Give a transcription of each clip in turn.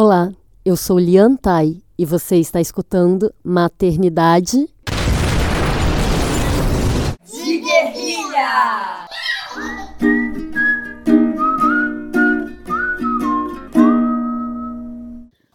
Olá, eu sou Lian Tai e você está escutando Maternidade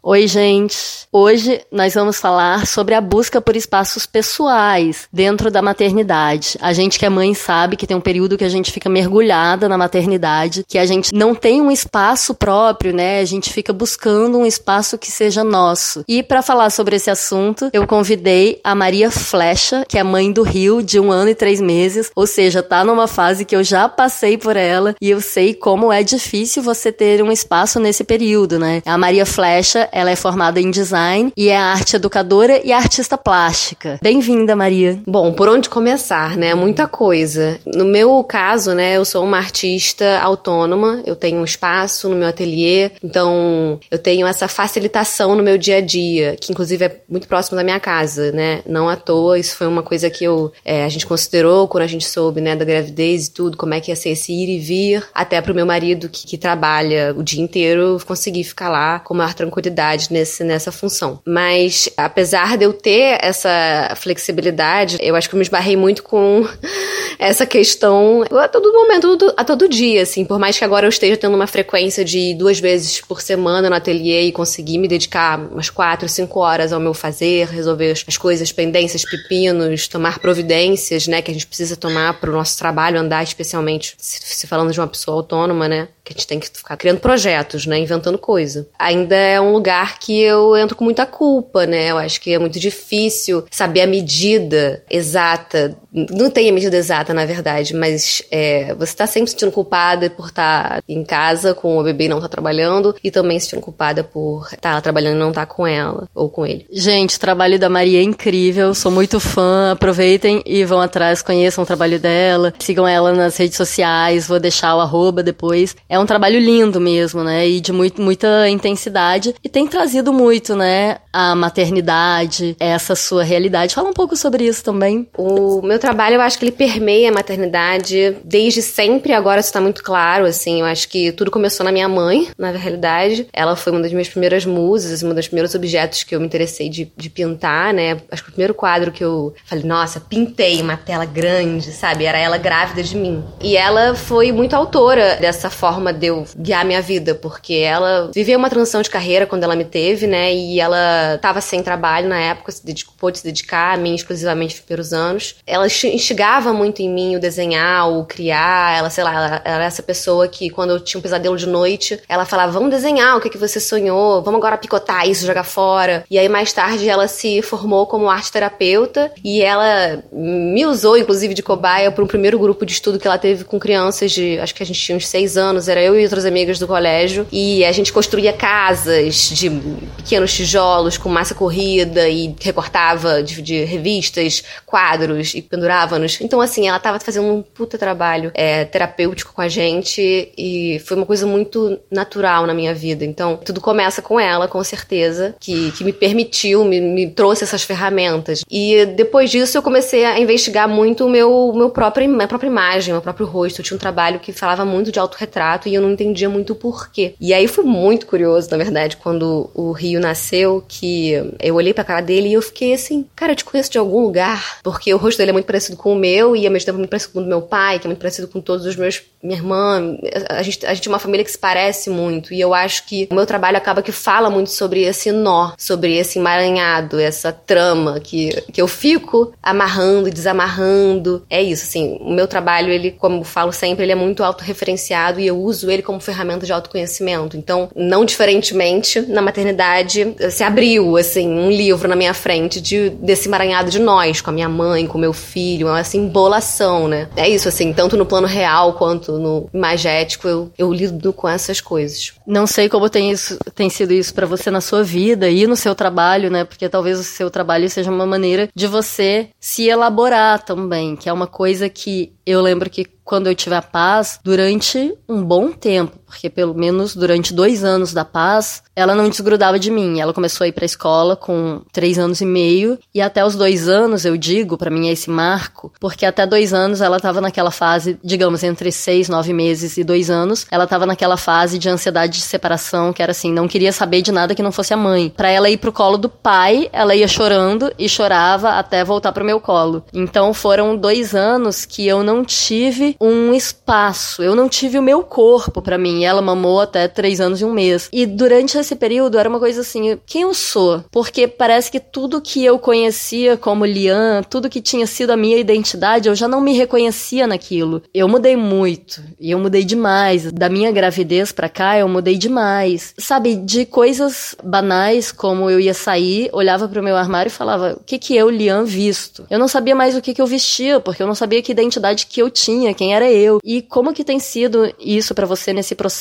Oi, gente. Hoje nós vamos falar sobre a busca por espaços pessoais dentro da maternidade. A gente que é mãe sabe que tem um período que a gente fica mergulhada na maternidade, que a gente não tem um espaço próprio, né? A gente fica buscando um espaço que seja nosso. E para falar sobre esse assunto, eu convidei a Maria Flecha, que é mãe do Rio, de um ano e três meses, ou seja, tá numa fase que eu já passei por ela e eu sei como é difícil você ter um espaço nesse período, né? A Maria Flecha ela é formada em design e é arte educadora e artista plástica. Bem-vinda, Maria. Bom, por onde começar, né? Muita coisa. No meu caso, né, eu sou uma artista autônoma, eu tenho um espaço no meu ateliê, então eu tenho essa facilitação no meu dia a dia, que inclusive é muito próximo da minha casa, né? Não à toa, isso foi uma coisa que eu, é, a gente considerou quando a gente soube, né, da gravidez e tudo, como é que ia ser esse ir e vir, até pro meu marido que, que trabalha o dia inteiro conseguir ficar lá com maior tranquilidade nesse, nessa função. Mas, apesar de eu ter essa flexibilidade, eu acho que eu me esbarrei muito com essa questão a todo momento, a todo dia, assim. Por mais que agora eu esteja tendo uma frequência de duas vezes por semana no ateliê e conseguir me dedicar umas quatro, cinco horas ao meu fazer, resolver as coisas, pendências, pepinos, tomar providências, né, que a gente precisa tomar para o nosso trabalho andar, especialmente se falando de uma pessoa autônoma, né, que a gente tem que ficar criando projetos, né, inventando coisa. Ainda é um lugar que eu entro com muita culpa, né? Eu acho que é muito difícil saber a medida exata. Não tem a medida exata, na verdade, mas é, você tá sempre se sentindo culpada por estar tá em casa com o bebê e não tá trabalhando, e também se sentindo culpada por estar tá trabalhando e não estar tá com ela ou com ele. Gente, o trabalho da Maria é incrível, sou muito fã. Aproveitem e vão atrás, conheçam o trabalho dela, sigam ela nas redes sociais, vou deixar o arroba depois. É um trabalho lindo mesmo, né? E de muito, muita intensidade. E tem trazido muito, né, a maternidade, essa sua realidade. Fala um pouco sobre isso também. O meu trabalho, eu acho que ele permeia a maternidade desde sempre, agora isso tá muito claro, assim, eu acho que tudo começou na minha mãe, na realidade. Ela foi uma das minhas primeiras musas, um dos primeiros objetos que eu me interessei de, de pintar, né, acho que o primeiro quadro que eu falei, nossa, pintei uma tela grande, sabe, era ela grávida de mim. E ela foi muito autora dessa forma de eu guiar minha vida, porque ela viveu uma transição de carreira quando ela me teve, né? E ela estava sem trabalho na época, se dedicou, pôde se dedicar a mim exclusivamente primeiros anos. Ela instigava muito em mim o desenhar, o criar. Ela, sei lá, ela, era essa pessoa que quando eu tinha um pesadelo de noite, ela falava: vamos desenhar o que, que você sonhou, vamos agora picotar isso, jogar fora. E aí mais tarde ela se formou como arte terapeuta e ela me usou, inclusive, de cobaia para um primeiro grupo de estudo que ela teve com crianças de, acho que a gente tinha uns seis anos, era eu e outras amigas do colégio, e a gente construía casas de pequenos tijolos com massa corrida e recortava de, de revistas, quadros e pendurava-nos. Então, assim, ela estava fazendo um puta trabalho é, terapêutico com a gente e foi uma coisa muito natural na minha vida. Então, tudo começa com ela, com certeza, que, que me permitiu, me, me trouxe essas ferramentas. E depois disso, eu comecei a investigar muito o meu, meu próprio, minha própria imagem, meu próprio rosto. Eu tinha um trabalho que falava muito de autorretrato e eu não entendia muito o porquê. E aí foi muito curioso, na verdade, quando o Rio nasceu, que eu olhei pra cara dele e eu fiquei assim, cara, eu te conheço de algum lugar, porque o rosto dele é muito parecido com o meu e ao mesmo tempo muito parecido com o do meu pai, que é muito parecido com todos os meus, minha irmã, a gente, a gente é uma família que se parece muito e eu acho que o meu trabalho acaba que fala muito sobre esse nó, sobre esse emaranhado, essa trama que, que eu fico amarrando e desamarrando. É isso, assim, o meu trabalho, ele, como falo sempre, ele é muito autorreferenciado e eu uso ele como ferramenta de autoconhecimento. Então, não diferentemente, na maternidade se abriu, assim, um livro na minha frente de, desse emaranhado de nós, com a minha mãe, com o meu filho, é uma assim, embolação, né? É isso, assim, tanto no plano real quanto no imagético, eu, eu lido com essas coisas. Não sei como tem, isso, tem sido isso para você na sua vida e no seu trabalho, né? Porque talvez o seu trabalho seja uma maneira de você se elaborar também, que é uma coisa que eu lembro que quando eu tive a paz, durante um bom tempo, porque pelo menos durante dois anos da paz, ela não desgrudava de mim. Ela começou a ir pra escola com três anos e meio, e até os dois anos, eu digo, para mim é esse marco, porque até dois anos ela tava naquela fase, digamos, entre seis, nove meses e dois anos, ela tava naquela fase de ansiedade de separação, que era assim, não queria saber de nada que não fosse a mãe. Para ela ir pro colo do pai, ela ia chorando e chorava até voltar pro meu colo. Então foram dois anos que eu não tive um espaço, eu não tive o meu corpo para mim. Ela mamou até três anos e um mês. E durante esse período era uma coisa assim, quem eu sou? Porque parece que tudo que eu conhecia como Lian, tudo que tinha sido a minha identidade, eu já não me reconhecia naquilo. Eu mudei muito, e eu mudei demais. Da minha gravidez pra cá, eu mudei demais. Sabe, de coisas banais, como eu ia sair, olhava pro meu armário e falava, o que que eu, Lian, visto? Eu não sabia mais o que que eu vestia, porque eu não sabia que identidade que eu tinha, quem era eu. E como que tem sido isso para você nesse processo?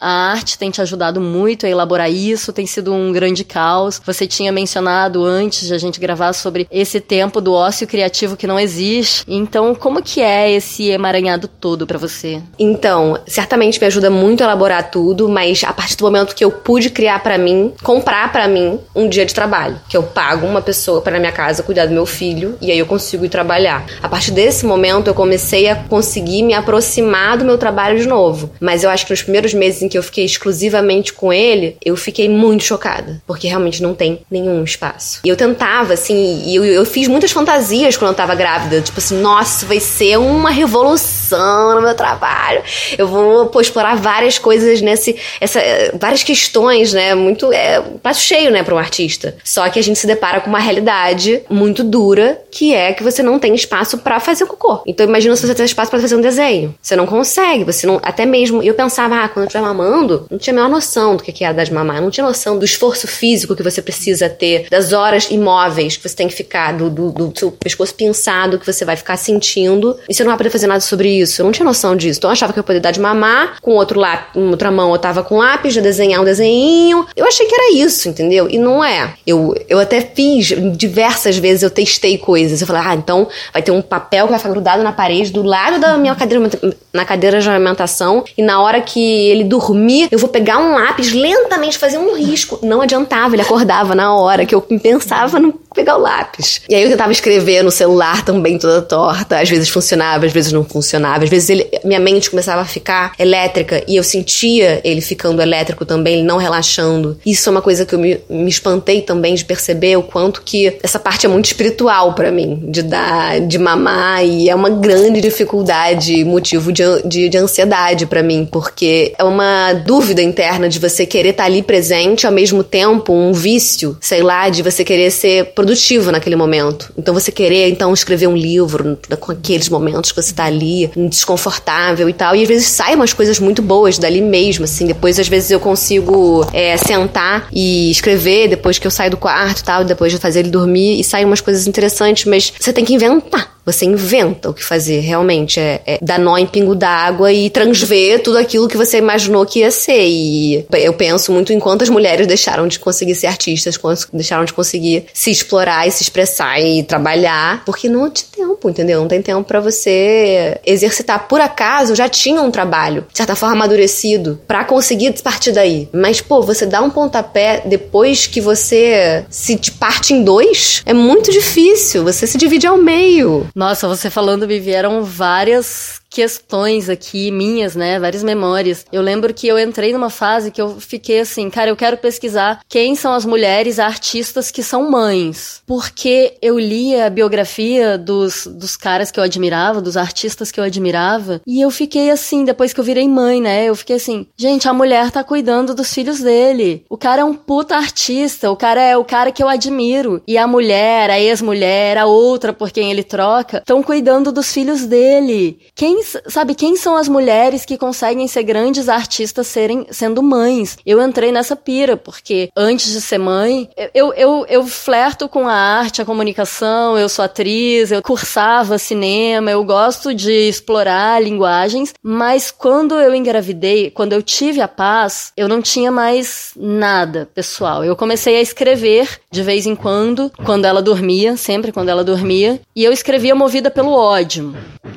A arte tem te ajudado muito a elaborar isso, tem sido um grande caos. Você tinha mencionado antes de a gente gravar sobre esse tempo do ócio criativo que não existe. Então, como que é esse emaranhado todo para você? Então, certamente me ajuda muito a elaborar tudo, mas a partir do momento que eu pude criar para mim, comprar para mim um dia de trabalho, que eu pago uma pessoa para minha casa cuidar do meu filho e aí eu consigo ir trabalhar. A partir desse momento eu comecei a conseguir me aproximar do meu trabalho de novo. Mas eu acho que nos primeiros meses em que eu fiquei exclusivamente com ele, eu fiquei muito chocada, porque realmente não tem nenhum espaço. E eu tentava, assim, e eu, eu fiz muitas fantasias quando eu tava grávida, tipo assim, nossa, vai ser uma revolução no meu trabalho. Eu vou pô, explorar várias coisas nesse, essa, várias questões, né? Muito é prato cheio, né, para um artista. Só que a gente se depara com uma realidade muito dura, que é que você não tem espaço para fazer cocô. Então imagina se você tem espaço para fazer um desenho. Você não consegue, você não, até mesmo, eu pensava, ah, quando eu estiver mamando, não tinha a menor noção do que é dar de mamar, não tinha noção do esforço físico que você precisa ter, das horas imóveis que você tem que ficar, do, do, do seu pescoço pinçado que você vai ficar sentindo, e você não vai poder fazer nada sobre isso. Eu não tinha noção disso. Então eu achava que eu poderia dar de mamar, com outro lápis, com outra mão eu tava com lápis, já desenhar um desenho. Eu achei que era isso, entendeu? E não é. Eu, eu até fiz, diversas vezes eu testei coisas. Eu falei, ah, então vai ter um papel que vai ficar grudado na parede do lado da minha cadeira, na cadeira de alimentação, e na hora que ele dormir, eu vou pegar um lápis lentamente, fazer um risco. Não adiantava, ele acordava na hora que eu pensava no pegar o lápis. E aí eu tentava escrever no celular também toda torta. Às vezes funcionava, às vezes não funcionava. Às vezes ele, minha mente começava a ficar elétrica e eu sentia ele ficando elétrico também, ele não relaxando. Isso é uma coisa que eu me, me espantei também de perceber o quanto que essa parte é muito espiritual para mim, de dar, de mamar e é uma grande dificuldade, motivo de, de, de ansiedade para mim, porque é uma dúvida interna de você querer estar tá ali presente, ao mesmo tempo um vício, sei lá, de você querer ser produtivo naquele momento. Então você querer então escrever um livro com aqueles momentos que você tá ali, desconfortável e tal. E às vezes saem umas coisas muito boas dali mesmo, assim. Depois às vezes eu consigo é, sentar e escrever depois que eu saio do quarto e tal, depois de fazer ele dormir e saem umas coisas interessantes, mas você tem que inventar. Você inventa o que fazer, realmente. É, é dar nó em pingo d'água e transver tudo aquilo que você imaginou que ia ser. E eu penso muito em quantas mulheres deixaram de conseguir ser artistas, deixaram de conseguir se explorar e se expressar e trabalhar, porque não tem tempo, entendeu? Não tem tempo para você exercitar. Por acaso, já tinha um trabalho, de certa forma, amadurecido, para conseguir partir daí. Mas, pô, você dá um pontapé depois que você se parte em dois, é muito difícil. Você se divide ao meio. Nossa, você falando me vieram várias questões aqui minhas, né? Várias memórias. Eu lembro que eu entrei numa fase que eu fiquei assim, cara, eu quero pesquisar quem são as mulheres artistas que são mães. Porque eu lia a biografia dos, dos caras que eu admirava, dos artistas que eu admirava, e eu fiquei assim, depois que eu virei mãe, né? Eu fiquei assim, gente, a mulher tá cuidando dos filhos dele. O cara é um puta artista, o cara é o cara que eu admiro. E a mulher, a ex-mulher, a outra por quem ele troca, estão cuidando dos filhos dele. Quem sabe, quem são as mulheres que conseguem ser grandes artistas serem, sendo mães? Eu entrei nessa pira, porque antes de ser mãe, eu, eu, eu flerto com a arte, a comunicação, eu sou atriz, eu cursava cinema, eu gosto de explorar linguagens, mas quando eu engravidei, quando eu tive a paz, eu não tinha mais nada pessoal. Eu comecei a escrever de vez em quando, quando ela dormia, sempre quando ela dormia, e eu escrevia movida pelo ódio.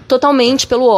Totalmente pelo ódio.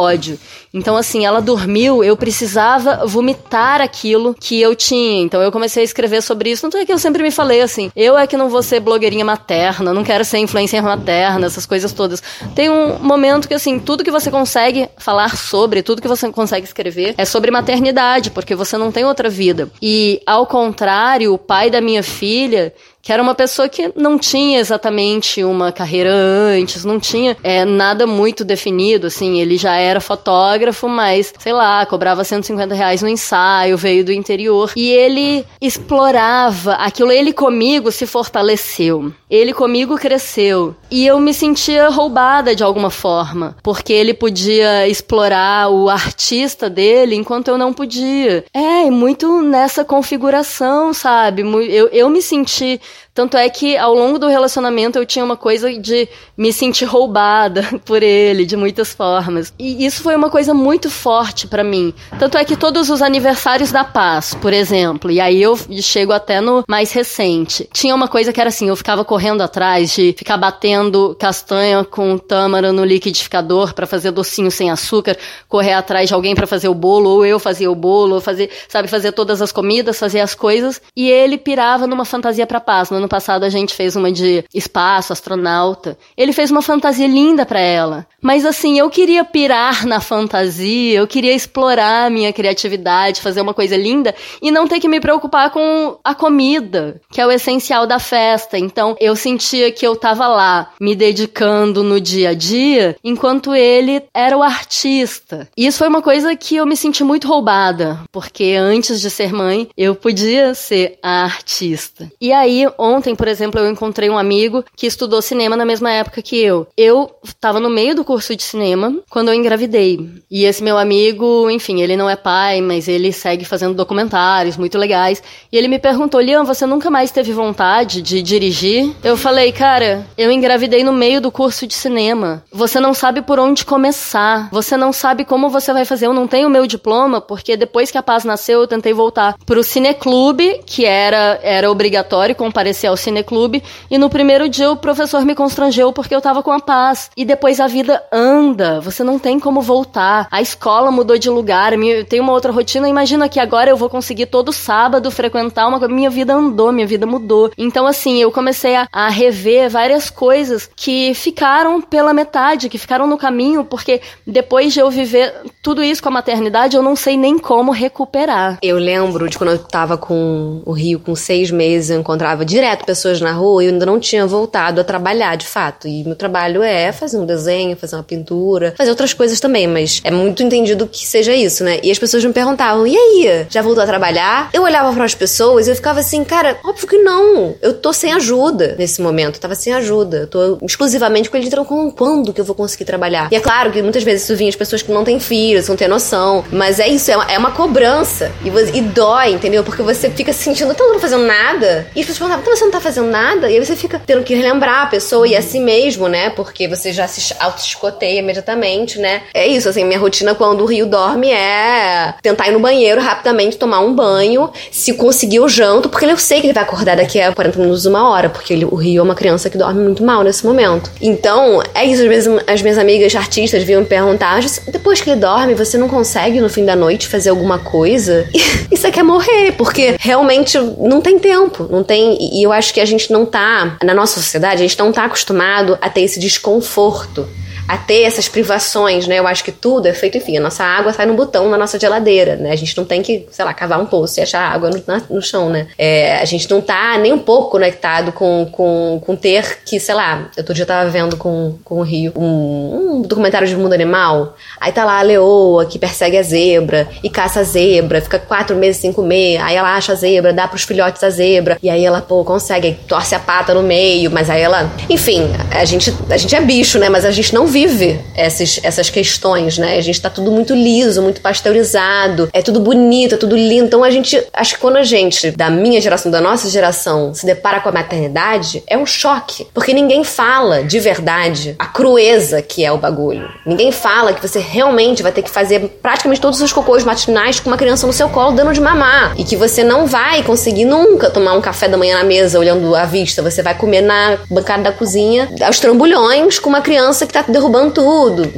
Então, assim, ela dormiu, eu precisava vomitar aquilo que eu tinha. Então, eu comecei a escrever sobre isso. Não é que eu sempre me falei assim: eu é que não vou ser blogueirinha materna, não quero ser influencer materna, essas coisas todas. Tem um momento que, assim, tudo que você consegue falar sobre, tudo que você consegue escrever é sobre maternidade, porque você não tem outra vida. E, ao contrário, o pai da minha filha que era uma pessoa que não tinha exatamente uma carreira antes, não tinha é, nada muito definido, assim, ele já era fotógrafo, mas, sei lá, cobrava 150 reais no ensaio, veio do interior, e ele explorava aquilo, ele comigo se fortaleceu, ele comigo cresceu, e eu me sentia roubada de alguma forma, porque ele podia explorar o artista dele enquanto eu não podia. É, muito nessa configuração, sabe? Eu, eu me senti tanto é que ao longo do relacionamento eu tinha uma coisa de me sentir roubada por ele de muitas formas. E isso foi uma coisa muito forte para mim. Tanto é que todos os aniversários da paz, por exemplo, e aí eu chego até no mais recente, tinha uma coisa que era assim, eu ficava correndo atrás de ficar batendo castanha com tâmara no liquidificador para fazer docinho sem açúcar, correr atrás de alguém para fazer o bolo, ou eu fazia o bolo, ou fazer, sabe, fazer todas as comidas, fazer as coisas, e ele pirava numa fantasia para paz. No ano passado a gente fez uma de espaço, astronauta. Ele fez uma fantasia linda para ela. Mas assim, eu queria pirar na fantasia, eu queria explorar a minha criatividade, fazer uma coisa linda e não ter que me preocupar com a comida, que é o essencial da festa. Então, eu sentia que eu tava lá me dedicando no dia a dia, enquanto ele era o artista. E isso foi uma coisa que eu me senti muito roubada, porque antes de ser mãe, eu podia ser a artista. E aí, ontem, por exemplo, eu encontrei um amigo que estudou cinema na mesma época que eu. Eu estava no meio do curso de cinema quando eu engravidei. E esse meu amigo, enfim, ele não é pai, mas ele segue fazendo documentários muito legais. E ele me perguntou: Liam, você nunca mais teve vontade de dirigir? Eu falei, cara, eu engravidei no meio do curso de cinema. Você não sabe por onde começar. Você não sabe como você vai fazer. Eu não tenho meu diploma, porque depois que a Paz nasceu, eu tentei voltar pro cineclube, que era, era obrigatório comparecer ao cineclube. E no primeiro dia o professor me constrangeu porque eu tava com a Paz. E depois a vida anda. Você não tem como voltar. A escola mudou de lugar. Tem uma outra rotina. Imagina que agora eu vou conseguir todo sábado frequentar uma coisa. Minha vida andou, minha vida mudou. Então, assim, eu comecei a, a rever várias coisas que ficaram pela metade, que ficaram no caminho, porque depois de eu viver tudo isso com a maternidade, eu não sei nem como recuperar. Eu lembro de quando eu tava com o Rio com seis meses, eu encontrava direto pessoas na rua e eu ainda não tinha voltado a trabalhar de fato. E meu trabalho é fazer um desenho, fazer uma pintura, fazer outras coisas também, mas é muito entendido que seja isso, né? E as pessoas me perguntavam: e aí? Já voltou a trabalhar? Eu olhava para as pessoas e eu ficava assim, cara, óbvio que não. Eu tô sem ajuda nesse momento. Eu tava sem ajuda. Eu tô exclusivamente com eles então quando que eu vou conseguir trabalhar? E é claro que muitas vezes isso vinha as pessoas que não têm filhos, não têm noção. Mas é isso, é uma, é uma cobrança. E, você, e, dói, entendeu? Porque você fica se sentindo, tá, não fazendo nada. E as pessoas perguntavam, então você não tá fazendo nada? E aí você fica tendo que relembrar a pessoa e a si mesmo, né? Porque você já se auto-escoteia imediatamente, né? É isso, assim, minha rotina quando o Rio dorme é tentar ir no banheiro rapidamente, tomar um banho, se conseguir o janto, porque eu sei que ele vai acordar daqui a 40 minutos, uma hora, porque ele, o Rio é uma criança que dorme muito mal nesse momento. Então, é isso, às vezes as minhas amigas artistas vinham me perguntar, depois que ele dorme, você não consegue no fim da noite fazer alguma coisa? Isso que é morrer, porque realmente não tem tempo, não tem, e eu acho que a gente não tá, na nossa sociedade, a gente não tá acostumado a ter esse desconforto a ter essas privações, né? Eu acho que tudo é feito, enfim, a nossa água sai no botão na nossa geladeira, né? A gente não tem que, sei lá, cavar um poço e achar água no, na, no chão, né? É, a gente não tá nem um pouco conectado com, com, com ter que, sei lá, outro dia eu tava vendo com, com o Rio um, um documentário de mundo animal, aí tá lá a leoa que persegue a zebra e caça a zebra, fica quatro meses sem comer, aí ela acha a zebra, dá pros filhotes a zebra, e aí ela, pô, consegue, torce a pata no meio, mas aí ela. Enfim, a gente, a gente é bicho, né? Mas a gente não vive vive essas, essas questões, né? A gente tá tudo muito liso, muito pasteurizado, é tudo bonito, é tudo lindo. Então a gente, acho que quando a gente, da minha geração, da nossa geração, se depara com a maternidade, é um choque. Porque ninguém fala de verdade a crueza que é o bagulho. Ninguém fala que você realmente vai ter que fazer praticamente todos os cocôs matinais com uma criança no seu colo dando de mamar. E que você não vai conseguir nunca tomar um café da manhã na mesa olhando à vista. Você vai comer na bancada da cozinha aos trambulhões com uma criança que tá derrubando derrubando tudo.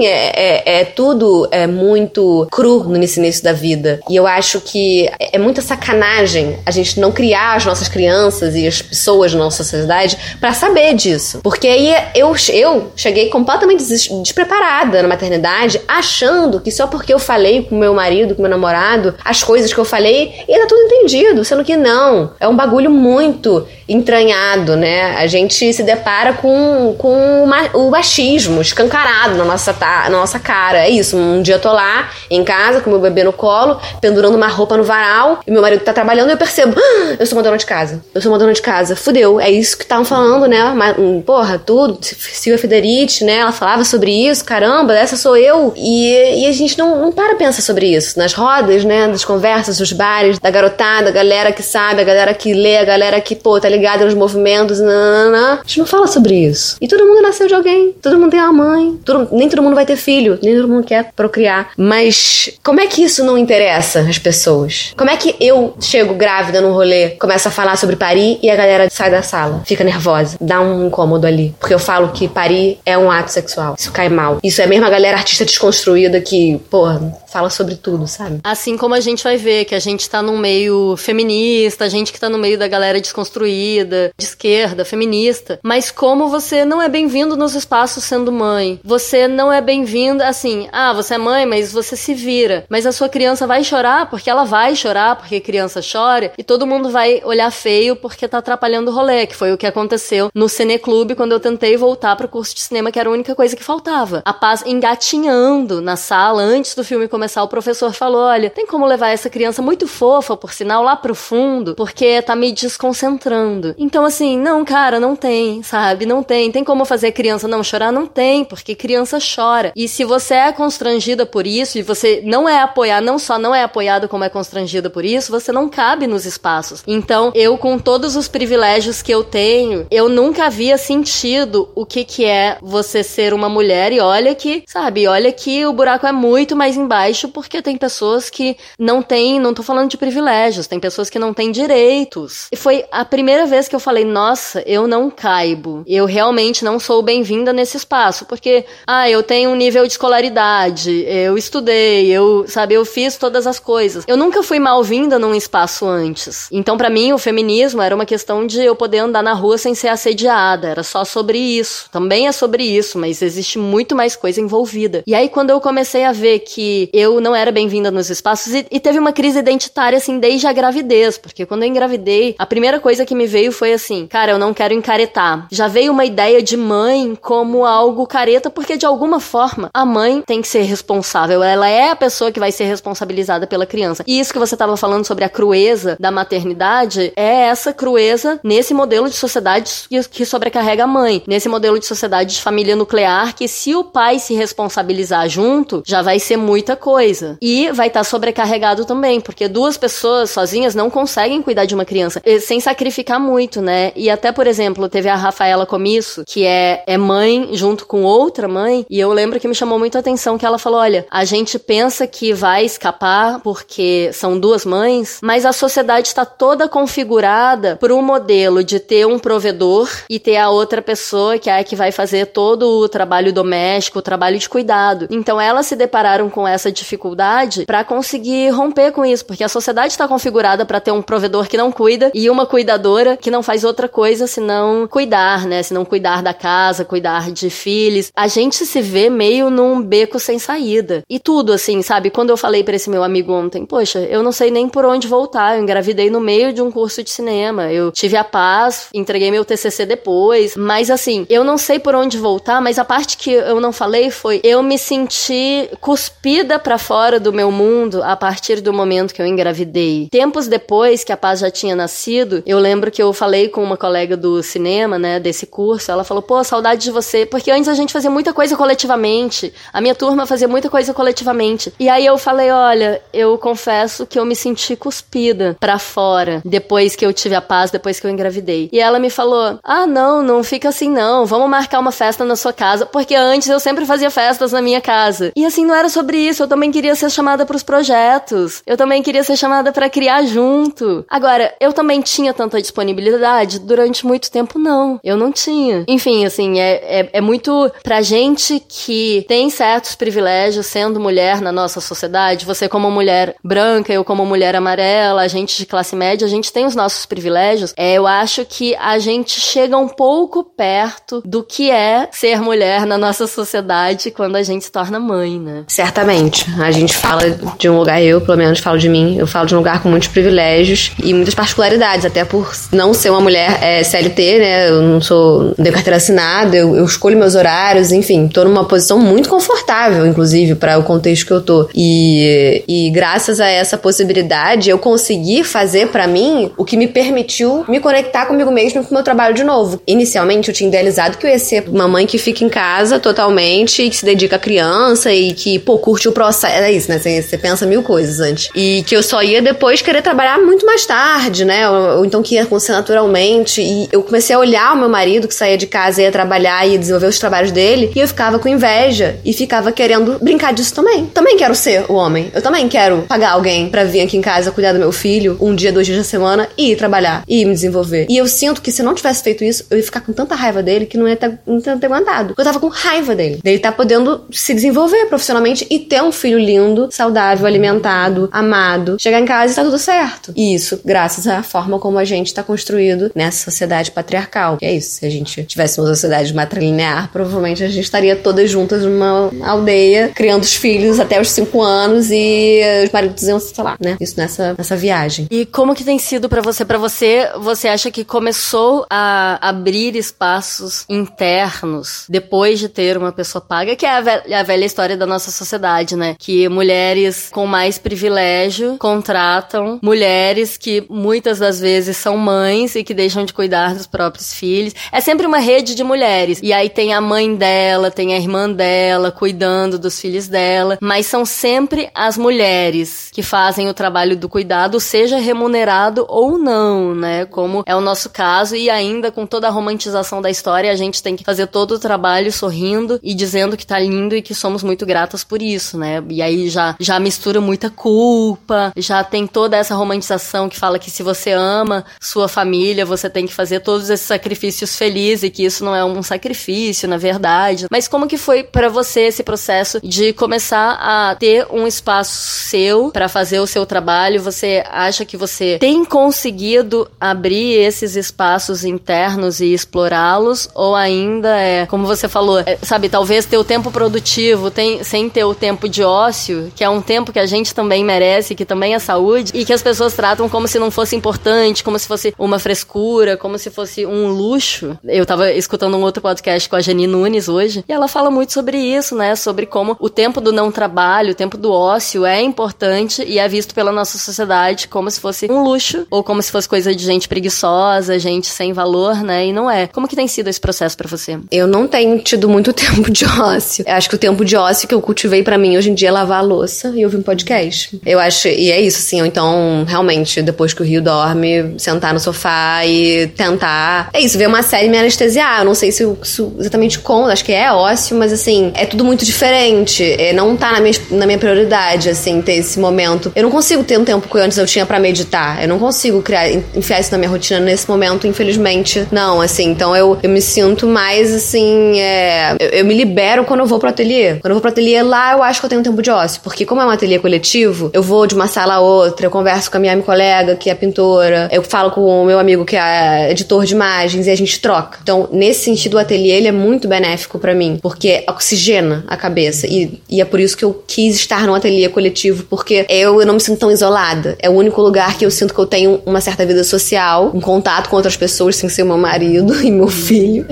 É, é, é tudo é muito cru no início da vida. E eu acho que é muita sacanagem a gente não criar as nossas crianças e as pessoas na nossa sociedade para saber disso. Porque aí eu, eu cheguei completamente des despreparada na maternidade, achando que só porque eu falei com meu marido, com meu namorado, as coisas que eu falei, ia tá tudo entendido, sendo que não. É um bagulho muito entranhado, né? A gente se depara com, com o machismo escancarado na nossa, na nossa cara. É isso. Um dia eu tô lá em casa com meu bebê no colo, pendurando uma roupa no varal, e meu marido tá trabalhando e eu percebo, ah, eu sou uma dona de casa. Eu sou uma dona de casa. Fudeu. É isso que estavam falando, né? Mas, porra, tudo. Silvia Federici, né? Ela falava sobre isso. Caramba, essa sou eu. E, e a gente não, não para pensar sobre isso. Nas rodas, né? Das conversas, dos bares, da garotada, a galera que sabe, a galera que lê, a galera que, pô, tá ligada nos movimentos, nanana. A gente não fala sobre isso. E todo mundo nasceu de alguém. Todo mundo tem uma mãe. Todo, nem todo mundo vai ter filho. Nem todo mundo quer procriar. Mas como é que isso não interessa as pessoas? Como é que eu chego grávida num rolê, começo a falar sobre parir e a galera sai da sala, fica nervosa, dá um incômodo ali. Porque eu falo que parir é um ato sexual. Isso cai mal. Isso é mesmo a galera artista desconstruída que, porra, fala sobre tudo, sabe? Assim como a gente vai ver que a gente tá num meio feminista, a gente que tá no meio da galera desconstruída, de esquerda, feminista. Mas como você não é bem-vindo nos espaços sendo mãe. Você não é bem-vindo, assim, ah, você é mãe, mas você se vira. Mas a sua criança vai chorar, porque ela vai chorar, porque criança chora, e todo mundo vai olhar feio porque tá atrapalhando o rolê, que foi o que aconteceu no Cineclube quando eu tentei voltar pro curso de cinema, que era a única coisa que faltava. A paz engatinhando na sala antes do filme começar começar, o professor falou: olha, tem como levar essa criança muito fofa, por sinal, lá pro fundo, porque tá me desconcentrando. Então, assim, não, cara, não tem, sabe? Não tem. Tem como fazer a criança não chorar? Não tem, porque criança chora. E se você é constrangida por isso, e você não é apoiado, não só não é apoiado, como é constrangida por isso, você não cabe nos espaços. Então, eu, com todos os privilégios que eu tenho, eu nunca havia sentido o que, que é você ser uma mulher, e olha que, sabe, olha que o buraco é muito mais embaixo baixo porque tem pessoas que não têm, não tô falando de privilégios, tem pessoas que não têm direitos. E foi a primeira vez que eu falei, nossa, eu não caibo. Eu realmente não sou bem-vinda nesse espaço, porque ah, eu tenho um nível de escolaridade, eu estudei, eu, sabe, eu fiz todas as coisas. Eu nunca fui mal-vinda num espaço antes. Então, para mim, o feminismo era uma questão de eu poder andar na rua sem ser assediada, era só sobre isso. Também é sobre isso, mas existe muito mais coisa envolvida. E aí quando eu comecei a ver que eu não era bem-vinda nos espaços e, e, teve uma crise identitária, assim, desde a gravidez, porque quando eu engravidei, a primeira coisa que me veio foi assim, cara, eu não quero encaretar. Já veio uma ideia de mãe como algo careta, porque de alguma forma a mãe tem que ser responsável, ela é a pessoa que vai ser responsabilizada pela criança. E isso que você estava falando sobre a crueza da maternidade, é essa crueza nesse modelo de sociedade que sobrecarrega a mãe, nesse modelo de sociedade de família nuclear, que se o pai se responsabilizar junto, já vai ser muita coisa. E vai estar tá sobrecarregado também, porque duas pessoas sozinhas não conseguem cuidar de uma criança sem sacrificar muito, né? E até, por exemplo, teve a Rafaela Comisso, que é, é mãe junto com outra mãe, e eu lembro que me chamou muito a atenção que ela falou: olha, a gente pensa que vai escapar porque são duas mães, mas a sociedade está toda configurada por um modelo de ter um provedor e ter a outra pessoa que é a que vai fazer todo o trabalho doméstico, o trabalho de cuidado. Então elas se depararam com essa dificuldade para conseguir romper com isso, porque a sociedade está configurada para ter um provedor que não cuida e uma cuidadora que não faz outra coisa senão cuidar, né? Se não cuidar da casa, cuidar de filhos. A gente se vê meio num beco sem saída. E tudo assim, sabe? Quando eu falei para esse meu amigo ontem, poxa, eu não sei nem por onde voltar. Eu engravidei no meio de um curso de cinema. Eu tive a paz, entreguei meu TCC depois, mas assim, eu não sei por onde voltar, mas a parte que eu não falei foi eu me senti cuspida para fora do meu mundo a partir do momento que eu engravidei. Tempos depois que a Paz já tinha nascido, eu lembro que eu falei com uma colega do cinema, né, desse curso, ela falou: "Pô, saudade de você", porque antes a gente fazia muita coisa coletivamente. A minha turma fazia muita coisa coletivamente. E aí eu falei: "Olha, eu confesso que eu me senti cuspida para fora depois que eu tive a paz, depois que eu engravidei". E ela me falou: "Ah, não, não fica assim não. Vamos marcar uma festa na sua casa, porque antes eu sempre fazia festas na minha casa". E assim não era sobre isso. Eu também queria ser chamada para os projetos. Eu também queria ser chamada para criar junto. Agora, eu também tinha tanta disponibilidade durante muito tempo não. Eu não tinha. Enfim, assim, é, é, é muito pra gente que tem certos privilégios sendo mulher na nossa sociedade, você como mulher branca, eu como mulher amarela, a gente de classe média, a gente tem os nossos privilégios. É, eu acho que a gente chega um pouco perto do que é ser mulher na nossa sociedade quando a gente se torna mãe, né? Certamente. A gente fala de um lugar, eu pelo menos falo de mim, eu falo de um lugar com muitos privilégios e muitas particularidades, até por não ser uma mulher é, CLT, né? Eu não sou de carteira assinada, eu, eu, escolho meus horários, enfim, tô numa posição muito confortável, inclusive, para o contexto que eu tô. E, e graças a essa possibilidade, eu consegui fazer para mim o que me permitiu me conectar comigo mesmo e com o meu trabalho de novo. Inicialmente, eu tinha idealizado que eu ia ser uma mãe que fica em casa totalmente que se dedica à criança e que, pô, curte o processo. É isso, né? Você, pensa mil coisas antes. E que eu só ia depois querer trabalhar muito mais tarde, né? Ou, ou então que ia acontecer naturalmente. E eu comecei a olhar o meu marido que saía de casa e ia trabalhar e ia desenvolver os trabalhos dele, e eu ficava com inveja e ficava querendo brincar disso também. Também quero ser o homem. Eu também quero pagar alguém para vir aqui em casa cuidar do meu filho um dia, dois dias da semana e ir trabalhar e me desenvolver. E eu sinto que se eu não tivesse feito isso, eu ia ficar com tanta raiva dele que não ia ter, não ia ter aguentado. Eu tava com raiva dele. Dele tá podendo se desenvolver profissionalmente e ter um filho lindo, saudável, alimentado, amado, chegar em casa e tá tudo certo. E isso, graças à forma como a gente tá construído nessa sociedade patriarcal. Que é isso. Se a gente tivesse uma sociedade matrilinear, provavelmente a gente estaria todas juntas numa aldeia, criando os filhos até os 5 anos e os maridos iam, sei lá, né? Isso nessa, nessa viagem. E como que tem sido para você? Para você, você acha que começou a abrir espaços internos depois de ter uma pessoa paga, que é a velha, a velha história da nossa sociedade, né? Que mulheres com mais privilégio contratam mulheres que muitas das vezes são mães e que deixam de cuidar dos próprios filhos. É sempre uma rede de mulheres. E aí tem a mãe dela, tem a irmã dela cuidando dos filhos dela, mas são sempre as mulheres que fazem o trabalho do cuidado, seja remunerado ou não, né? Como é o nosso caso e ainda com toda a romantização da história, a gente tem que fazer todo o trabalho sorrindo e dizendo que tá lindo e que somos muito gratas por isso, né? E aí já já mistura muita culpa, já tem toda essa romantização que fala que se você ama sua família, você tem que fazer todos esses sacrifícios felizes e que isso não é um sacrifício, na verdade. Mas como que foi para você esse processo de começar a ter um espaço seu para fazer o seu trabalho? Você acha que você tem conseguido abrir esses espaços internos e explorá-los ou ainda é, como você falou, é, sabe, talvez ter o tempo produtivo tem, sem ter o tempo de ócio, que é um tempo que a gente também merece, que também é saúde e que as pessoas tratam como se não fosse importante, como se fosse uma frescura, como se fosse um luxo. Eu tava escutando um outro podcast com a Jenny Nunes hoje, e ela fala muito sobre isso, né? Sobre como o tempo do não trabalho, o tempo do ócio é importante e é visto pela nossa sociedade como se fosse um luxo, ou como se fosse coisa de gente preguiçosa, gente sem valor, né? E não é. Como que tem sido esse processo para você? Eu não tenho tido muito tempo de ócio. Eu acho que o tempo de ócio que eu cultivei para mim hoje em dia é lavar a louça e ouvir um podcast. Eu acho, e é isso, assim, ou então, realmente, depois que o Rio dorme, sentar no sofá e tentar. É isso, ver uma série me anestesiar. Eu não sei se, se exatamente como, acho que é ócio, mas assim, é tudo muito diferente. É, não tá na minha, na minha prioridade, assim, ter esse momento. Eu não consigo ter um tempo que antes eu tinha para meditar. Eu não consigo criar, enfiar isso na minha rotina nesse momento, infelizmente. Não, assim, então eu, eu me sinto mais assim. É, eu, eu, me libero quando eu vou pro ateliê. Quando eu vou pro ateliê lá, eu acho que eu tenho um tempo de ócio. Porque, como é um ateliê coletivo, eu vou de uma sala a outra, eu converso com a minha colega, que é pintora, eu falo com o meu amigo que é editor de imagens e a gente troca. Então, nesse sentido, o ateliê ele é muito benéfico para mim, porque oxigena a cabeça. E, e é por isso que eu quis estar num ateliê coletivo, porque eu, eu não me sinto tão isolada. É o único lugar que eu sinto que eu tenho uma certa vida social, um contato com outras pessoas sem ser meu marido e meu filho.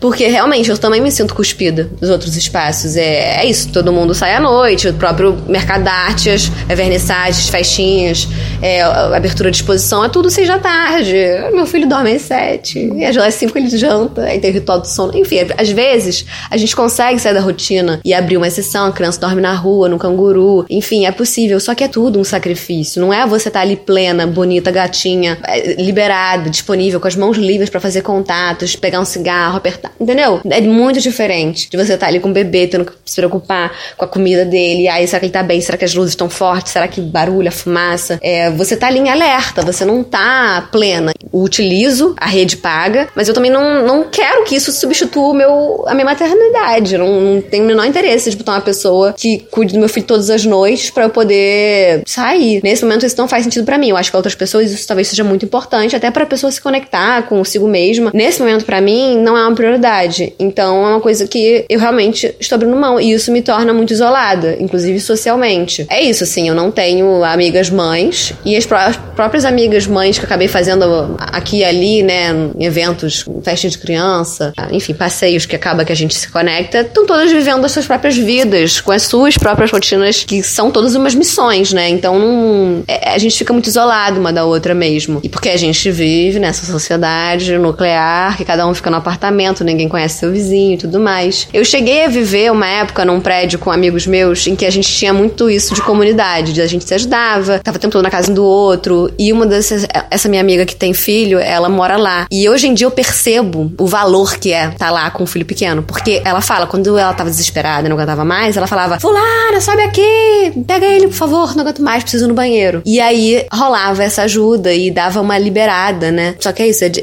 Porque realmente eu também me sinto cuspida nos outros espaços. É, é isso, todo mundo sai à noite, o próprio mercado da arte, as vernissagens, festinhas, é, abertura de exposição, é tudo seis da tarde. Meu filho dorme às sete, e às cinco ele janta, aí tem o ritual do sono. Enfim, às vezes a gente consegue sair da rotina e abrir uma exceção, a criança dorme na rua, no canguru, enfim, é possível, só que é tudo um sacrifício. Não é você estar tá ali plena, bonita, gatinha, é, liberada, disponível, com as mãos livres para fazer contatos, pegar um cigarro, apertar, entendeu? É muito diferente de você estar tá ali com o bebê, tendo que se preocupar com a comida dele nele. Aí, será que ele tá bem? Será que as luzes estão fortes? Será que barulho, a fumaça? É, você tá ali em alerta, você não tá plena. Eu utilizo a rede paga, mas eu também não, não quero que isso substitua o meu, a minha maternidade. Eu não, não tenho o menor interesse de botar uma pessoa que cuide do meu filho todas as noites para eu poder sair. Nesse momento, isso não faz sentido para mim. Eu acho que pra outras pessoas isso talvez seja muito importante, até pra pessoa se conectar consigo mesma. Nesse momento, para mim, não é uma prioridade. Então, é uma coisa que eu realmente estou abrindo mão. E isso me torna muito isolada, inclusive socialmente. É isso, assim, eu não tenho amigas mães. E as, as próprias amigas mães que acabei fazendo aqui e ali, né, eventos, festa de criança, enfim, passeios que acaba que a gente se conecta, estão todas vivendo as suas próprias vidas, com as suas próprias rotinas, que são todas umas missões, né? Então, não, é, a gente fica muito isolado uma da outra mesmo. E porque a gente vive nessa sociedade nuclear, que cada um fica no apartamento, ninguém conhece seu vizinho e tudo mais. Eu cheguei a viver uma época num prédio com amigos meus em que a gente tinha muito isso de comunidade, de a gente se ajudava, tava o tempo todo na casa um do outro. E uma dessas, essa minha amiga que tem filho, ela mora lá. E hoje em dia eu percebo o valor que é estar tá lá com um filho pequeno. Porque ela fala, quando ela tava desesperada e não aguentava mais, ela falava: Fulana, sobe aqui, pega ele, por favor, não aguento mais, preciso ir no banheiro. E aí rolava essa ajuda e dava uma liberada, né? Só que é isso, é de,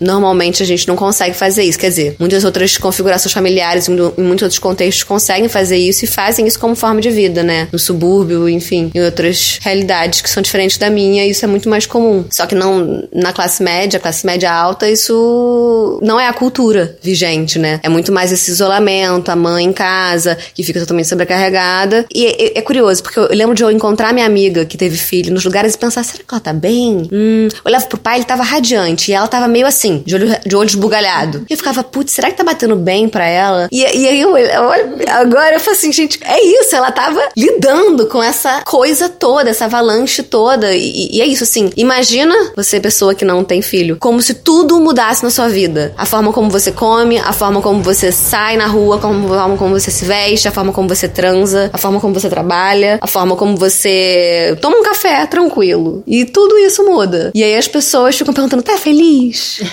normalmente a gente não consegue fazer isso. Quer dizer, muitas outras configurações familiares, em muitos outros contextos, conseguem fazer isso e fazem isso como forma de vida, né? No subúrbio, enfim, em outras realidades que são diferentes da minha, isso é muito mais comum. Só que não na classe média, classe média alta, isso não é a cultura vigente, né? É muito mais esse isolamento, a mãe em casa, que fica totalmente sobrecarregada. E é, é curioso, porque eu lembro de eu encontrar minha amiga que teve filho nos lugares e pensar, será que ela tá bem? Hum. Eu olhava pro pai, ele tava radiante, e ela tava meio assim, de olho, de olho esbugalhado. E eu ficava, putz, será que tá batendo bem pra ela? E, e aí eu, eu, agora eu falo assim, gente, é isso, ela tava lidando com essa coisa toda, essa avalanche toda. E, e é isso, assim, imagina você, pessoa que não tem filho, como se tudo mudasse na sua vida. A forma como você come, a forma como você sai na rua, a forma como você se veste, a forma como você transa, a forma como você trabalha, a forma como você toma um café tranquilo. E tudo isso muda. E aí as pessoas ficam perguntando: tá feliz?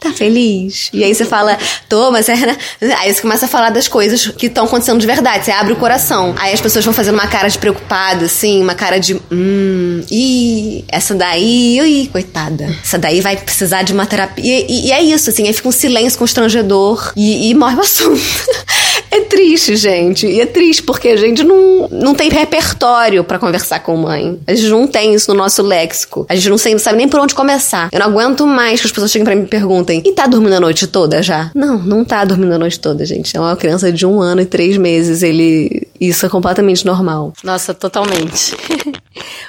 Tá feliz? E aí você fala, tô, mas é. Né? Aí você começa a falar das coisas que estão acontecendo de verdade. Você abre o coração. Aí as pessoas vão fazendo uma cara de preocupada, assim, uma cara de. Hum, ih, essa daí, ui, coitada. Essa daí vai precisar de uma terapia. E, e é isso, assim, aí fica um silêncio constrangedor e, e morre o assunto. É triste, gente. E é triste porque a gente não, não tem repertório para conversar com mãe. A gente não tem isso no nosso léxico. A gente não sabe nem por onde começar. Eu não aguento mais que as pessoas cheguem pra mim e perguntem: e tá dormindo a noite toda já? Não, não tá dormindo a noite toda, gente. É uma criança de um ano e três meses. Ele. Isso é completamente normal. Nossa, totalmente.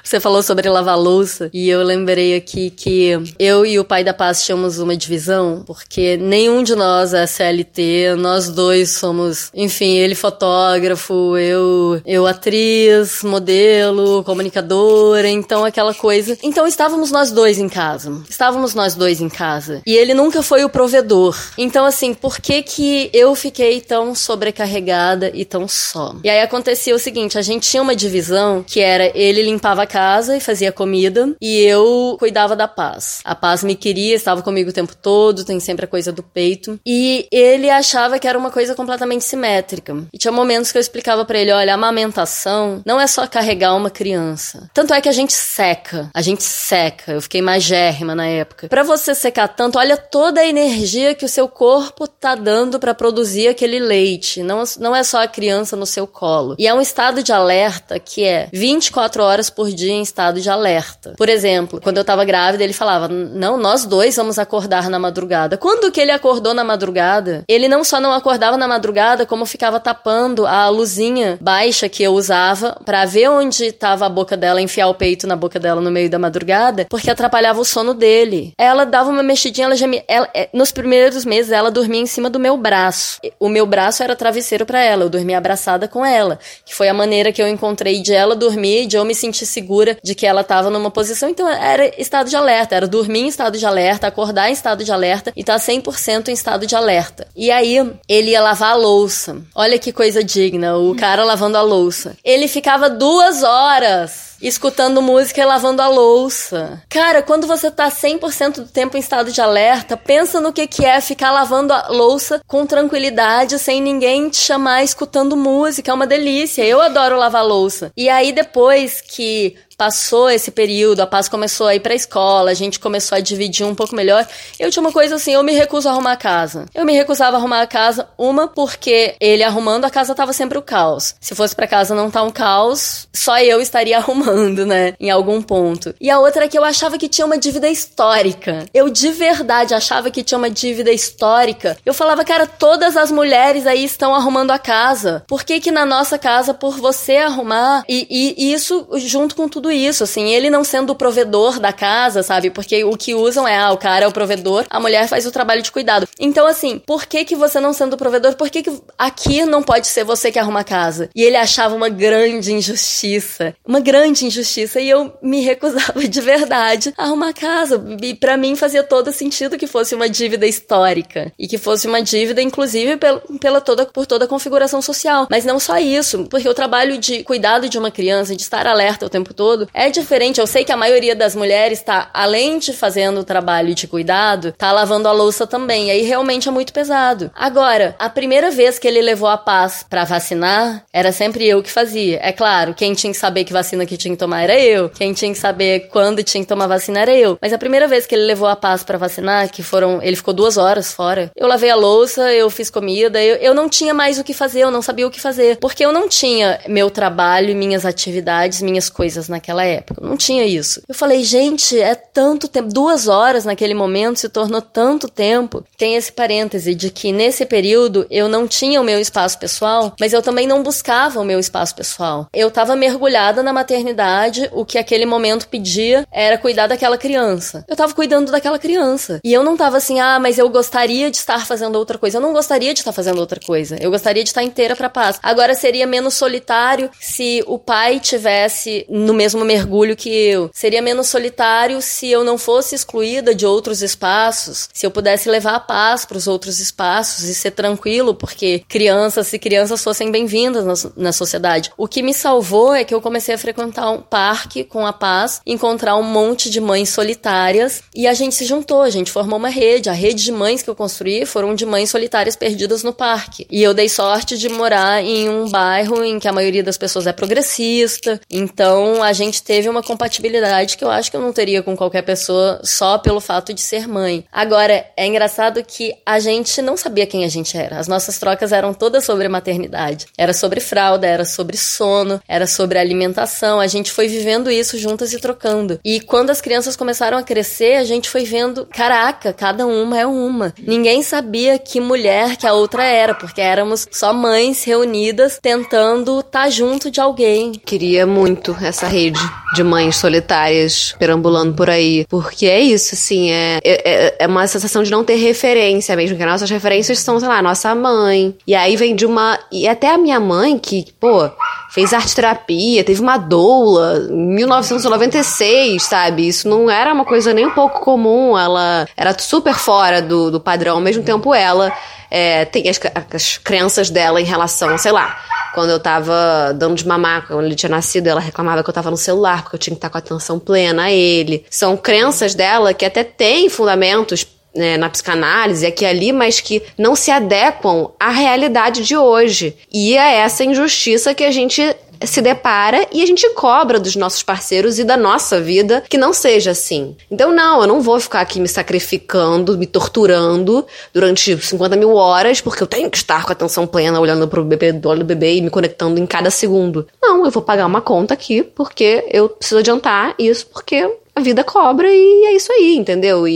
Você falou sobre lavar louça e eu lembrei aqui que eu e o pai da paz tínhamos uma divisão, porque nenhum de nós é CLT, nós dois somos, enfim, ele fotógrafo, eu eu atriz, modelo, comunicadora, então aquela coisa. Então estávamos nós dois em casa. Estávamos nós dois em casa. E ele nunca foi o provedor. Então assim, por que que eu fiquei tão sobrecarregada e tão só? E aí acontecia o seguinte, a gente tinha uma divisão que era ele limpava a casa e fazia comida e eu cuidava da paz. A paz me queria, estava comigo o tempo todo, tem sempre a coisa do peito. E ele achava que era uma coisa completamente simétrica. E tinha momentos que eu explicava para ele, olha, a amamentação não é só carregar uma criança. Tanto é que a gente seca, a gente seca. Eu fiquei magérrima na época. Para você secar tanto, olha toda a energia que o seu corpo tá dando para produzir aquele leite. Não, não é só a criança no seu colo. E é um estado de alerta que é 24 horas por dia em estado de alerta. Por exemplo, quando eu tava grávida, ele falava: Não, nós dois vamos acordar na madrugada. Quando que ele acordou na madrugada? Ele não só não acordava na madrugada, como ficava tapando a luzinha baixa que eu usava para ver onde estava a boca dela, enfiar o peito na boca dela no meio da madrugada, porque atrapalhava o sono dele. Ela dava uma mexidinha, ela já me. Ela, é, nos primeiros meses, ela dormia em cima do meu braço. O meu braço era travesseiro para ela, eu dormia abraçada com ela, que foi a maneira que eu encontrei de ela dormir, de eu me sentir segura de que ela estava numa posição. Então era estado de alerta, era dormir em estado de alerta, acordar em estado de alerta e estar tá 100% em estado de alerta. E aí ele ia lavar a louça. Olha que coisa digna, o cara lavando a louça. Ele ficava duas horas escutando música e lavando a louça. Cara, quando você tá 100% do tempo em estado de alerta, pensa no que que é ficar lavando a louça com tranquilidade, sem ninguém te chamar escutando música. É uma delícia. Eu adoro lavar louça. E aí depois que passou esse período, a Paz começou a ir pra escola, a gente começou a dividir um pouco melhor. Eu tinha uma coisa assim, eu me recuso a arrumar a casa. Eu me recusava a arrumar a casa, uma porque ele arrumando a casa tava sempre o caos. Se fosse para casa não tá um caos, só eu estaria arrumando, né, em algum ponto. E a outra é que eu achava que tinha uma dívida histórica. Eu de verdade achava que tinha uma dívida histórica. Eu falava, cara, todas as mulheres aí estão arrumando a casa. Por que que na nossa casa, por você arrumar, e, e, e isso junto com tudo isso, assim, ele não sendo o provedor da casa, sabe? Porque o que usam é, ah, o cara é o provedor, a mulher faz o trabalho de cuidado. Então, assim, por que que você não sendo o provedor, por que que aqui não pode ser você que arruma a casa? E ele achava uma grande injustiça, uma grande injustiça, e eu me recusava de verdade a arrumar a casa. E para mim fazia todo sentido que fosse uma dívida histórica e que fosse uma dívida, inclusive, pela, pela toda, por toda a configuração social. Mas não só isso, porque o trabalho de cuidado de uma criança, de estar alerta o tempo todo, é diferente. Eu sei que a maioria das mulheres está, além de fazendo o trabalho de cuidado, tá lavando a louça também. E aí realmente é muito pesado. Agora, a primeira vez que ele levou a paz para vacinar, era sempre eu que fazia. É claro, quem tinha que saber que vacina que tinha que tomar era eu. Quem tinha que saber quando tinha que tomar vacina era eu. Mas a primeira vez que ele levou a paz para vacinar, que foram. Ele ficou duas horas fora. Eu lavei a louça, eu fiz comida, eu, eu não tinha mais o que fazer, eu não sabia o que fazer. Porque eu não tinha meu trabalho, minhas atividades, minhas coisas naquela naquela época. Não tinha isso. Eu falei, gente, é tanto tempo. Duas horas naquele momento se tornou tanto tempo. Tem esse parêntese de que nesse período eu não tinha o meu espaço pessoal, mas eu também não buscava o meu espaço pessoal. Eu estava mergulhada na maternidade, o que aquele momento pedia era cuidar daquela criança. Eu estava cuidando daquela criança. E eu não estava assim, ah, mas eu gostaria de estar fazendo outra coisa. Eu não gostaria de estar fazendo outra coisa. Eu gostaria de estar inteira para paz. Agora seria menos solitário se o pai tivesse no mesmo mesmo mergulho que eu. Seria menos solitário se eu não fosse excluída de outros espaços, se eu pudesse levar a paz para os outros espaços e ser tranquilo, porque crianças, e crianças fossem bem-vindas na, na sociedade. O que me salvou é que eu comecei a frequentar um parque com a paz, encontrar um monte de mães solitárias e a gente se juntou, a gente formou uma rede. A rede de mães que eu construí foram de mães solitárias perdidas no parque. E eu dei sorte de morar em um bairro em que a maioria das pessoas é progressista, então a gente gente teve uma compatibilidade que eu acho que eu não teria com qualquer pessoa só pelo fato de ser mãe. Agora, é engraçado que a gente não sabia quem a gente era. As nossas trocas eram todas sobre maternidade. Era sobre fralda, era sobre sono, era sobre alimentação. A gente foi vivendo isso juntas e trocando. E quando as crianças começaram a crescer, a gente foi vendo, caraca, cada uma é uma. Ninguém sabia que mulher que a outra era, porque éramos só mães reunidas tentando estar tá junto de alguém. Queria muito essa rede de mães solitárias perambulando por aí. Porque é isso, assim, é, é, é uma sensação de não ter referência mesmo, que as nossas referências são, sei lá, nossa mãe. E aí vem de uma. E até a minha mãe, que, pô, fez arte terapia, teve uma doula em 1996, sabe? Isso não era uma coisa nem um pouco comum, ela era super fora do, do padrão, ao mesmo tempo ela é, tem as, as crenças dela em relação, sei lá, quando eu tava dando de mamar, quando ele tinha nascido, ela reclamava que eu tava no celular, porque eu tinha que estar com a atenção plena a ele. São crenças dela que até têm fundamentos né, na psicanálise aqui e ali, mas que não se adequam à realidade de hoje. E é essa injustiça que a gente se depara e a gente cobra dos nossos parceiros e da nossa vida que não seja assim. Então, não, eu não vou ficar aqui me sacrificando, me torturando durante 50 mil horas, porque eu tenho que estar com atenção plena, olhando pro bebê, do olho do bebê e me conectando em cada segundo. Não, eu vou pagar uma conta aqui, porque eu preciso adiantar isso, porque a vida cobra e é isso aí, entendeu? E,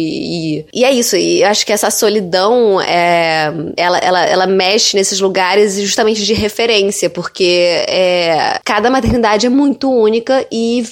e, e, é isso. E acho que essa solidão, é, ela, ela, ela mexe nesses lugares justamente de referência, porque é, cada maternidade é muito única e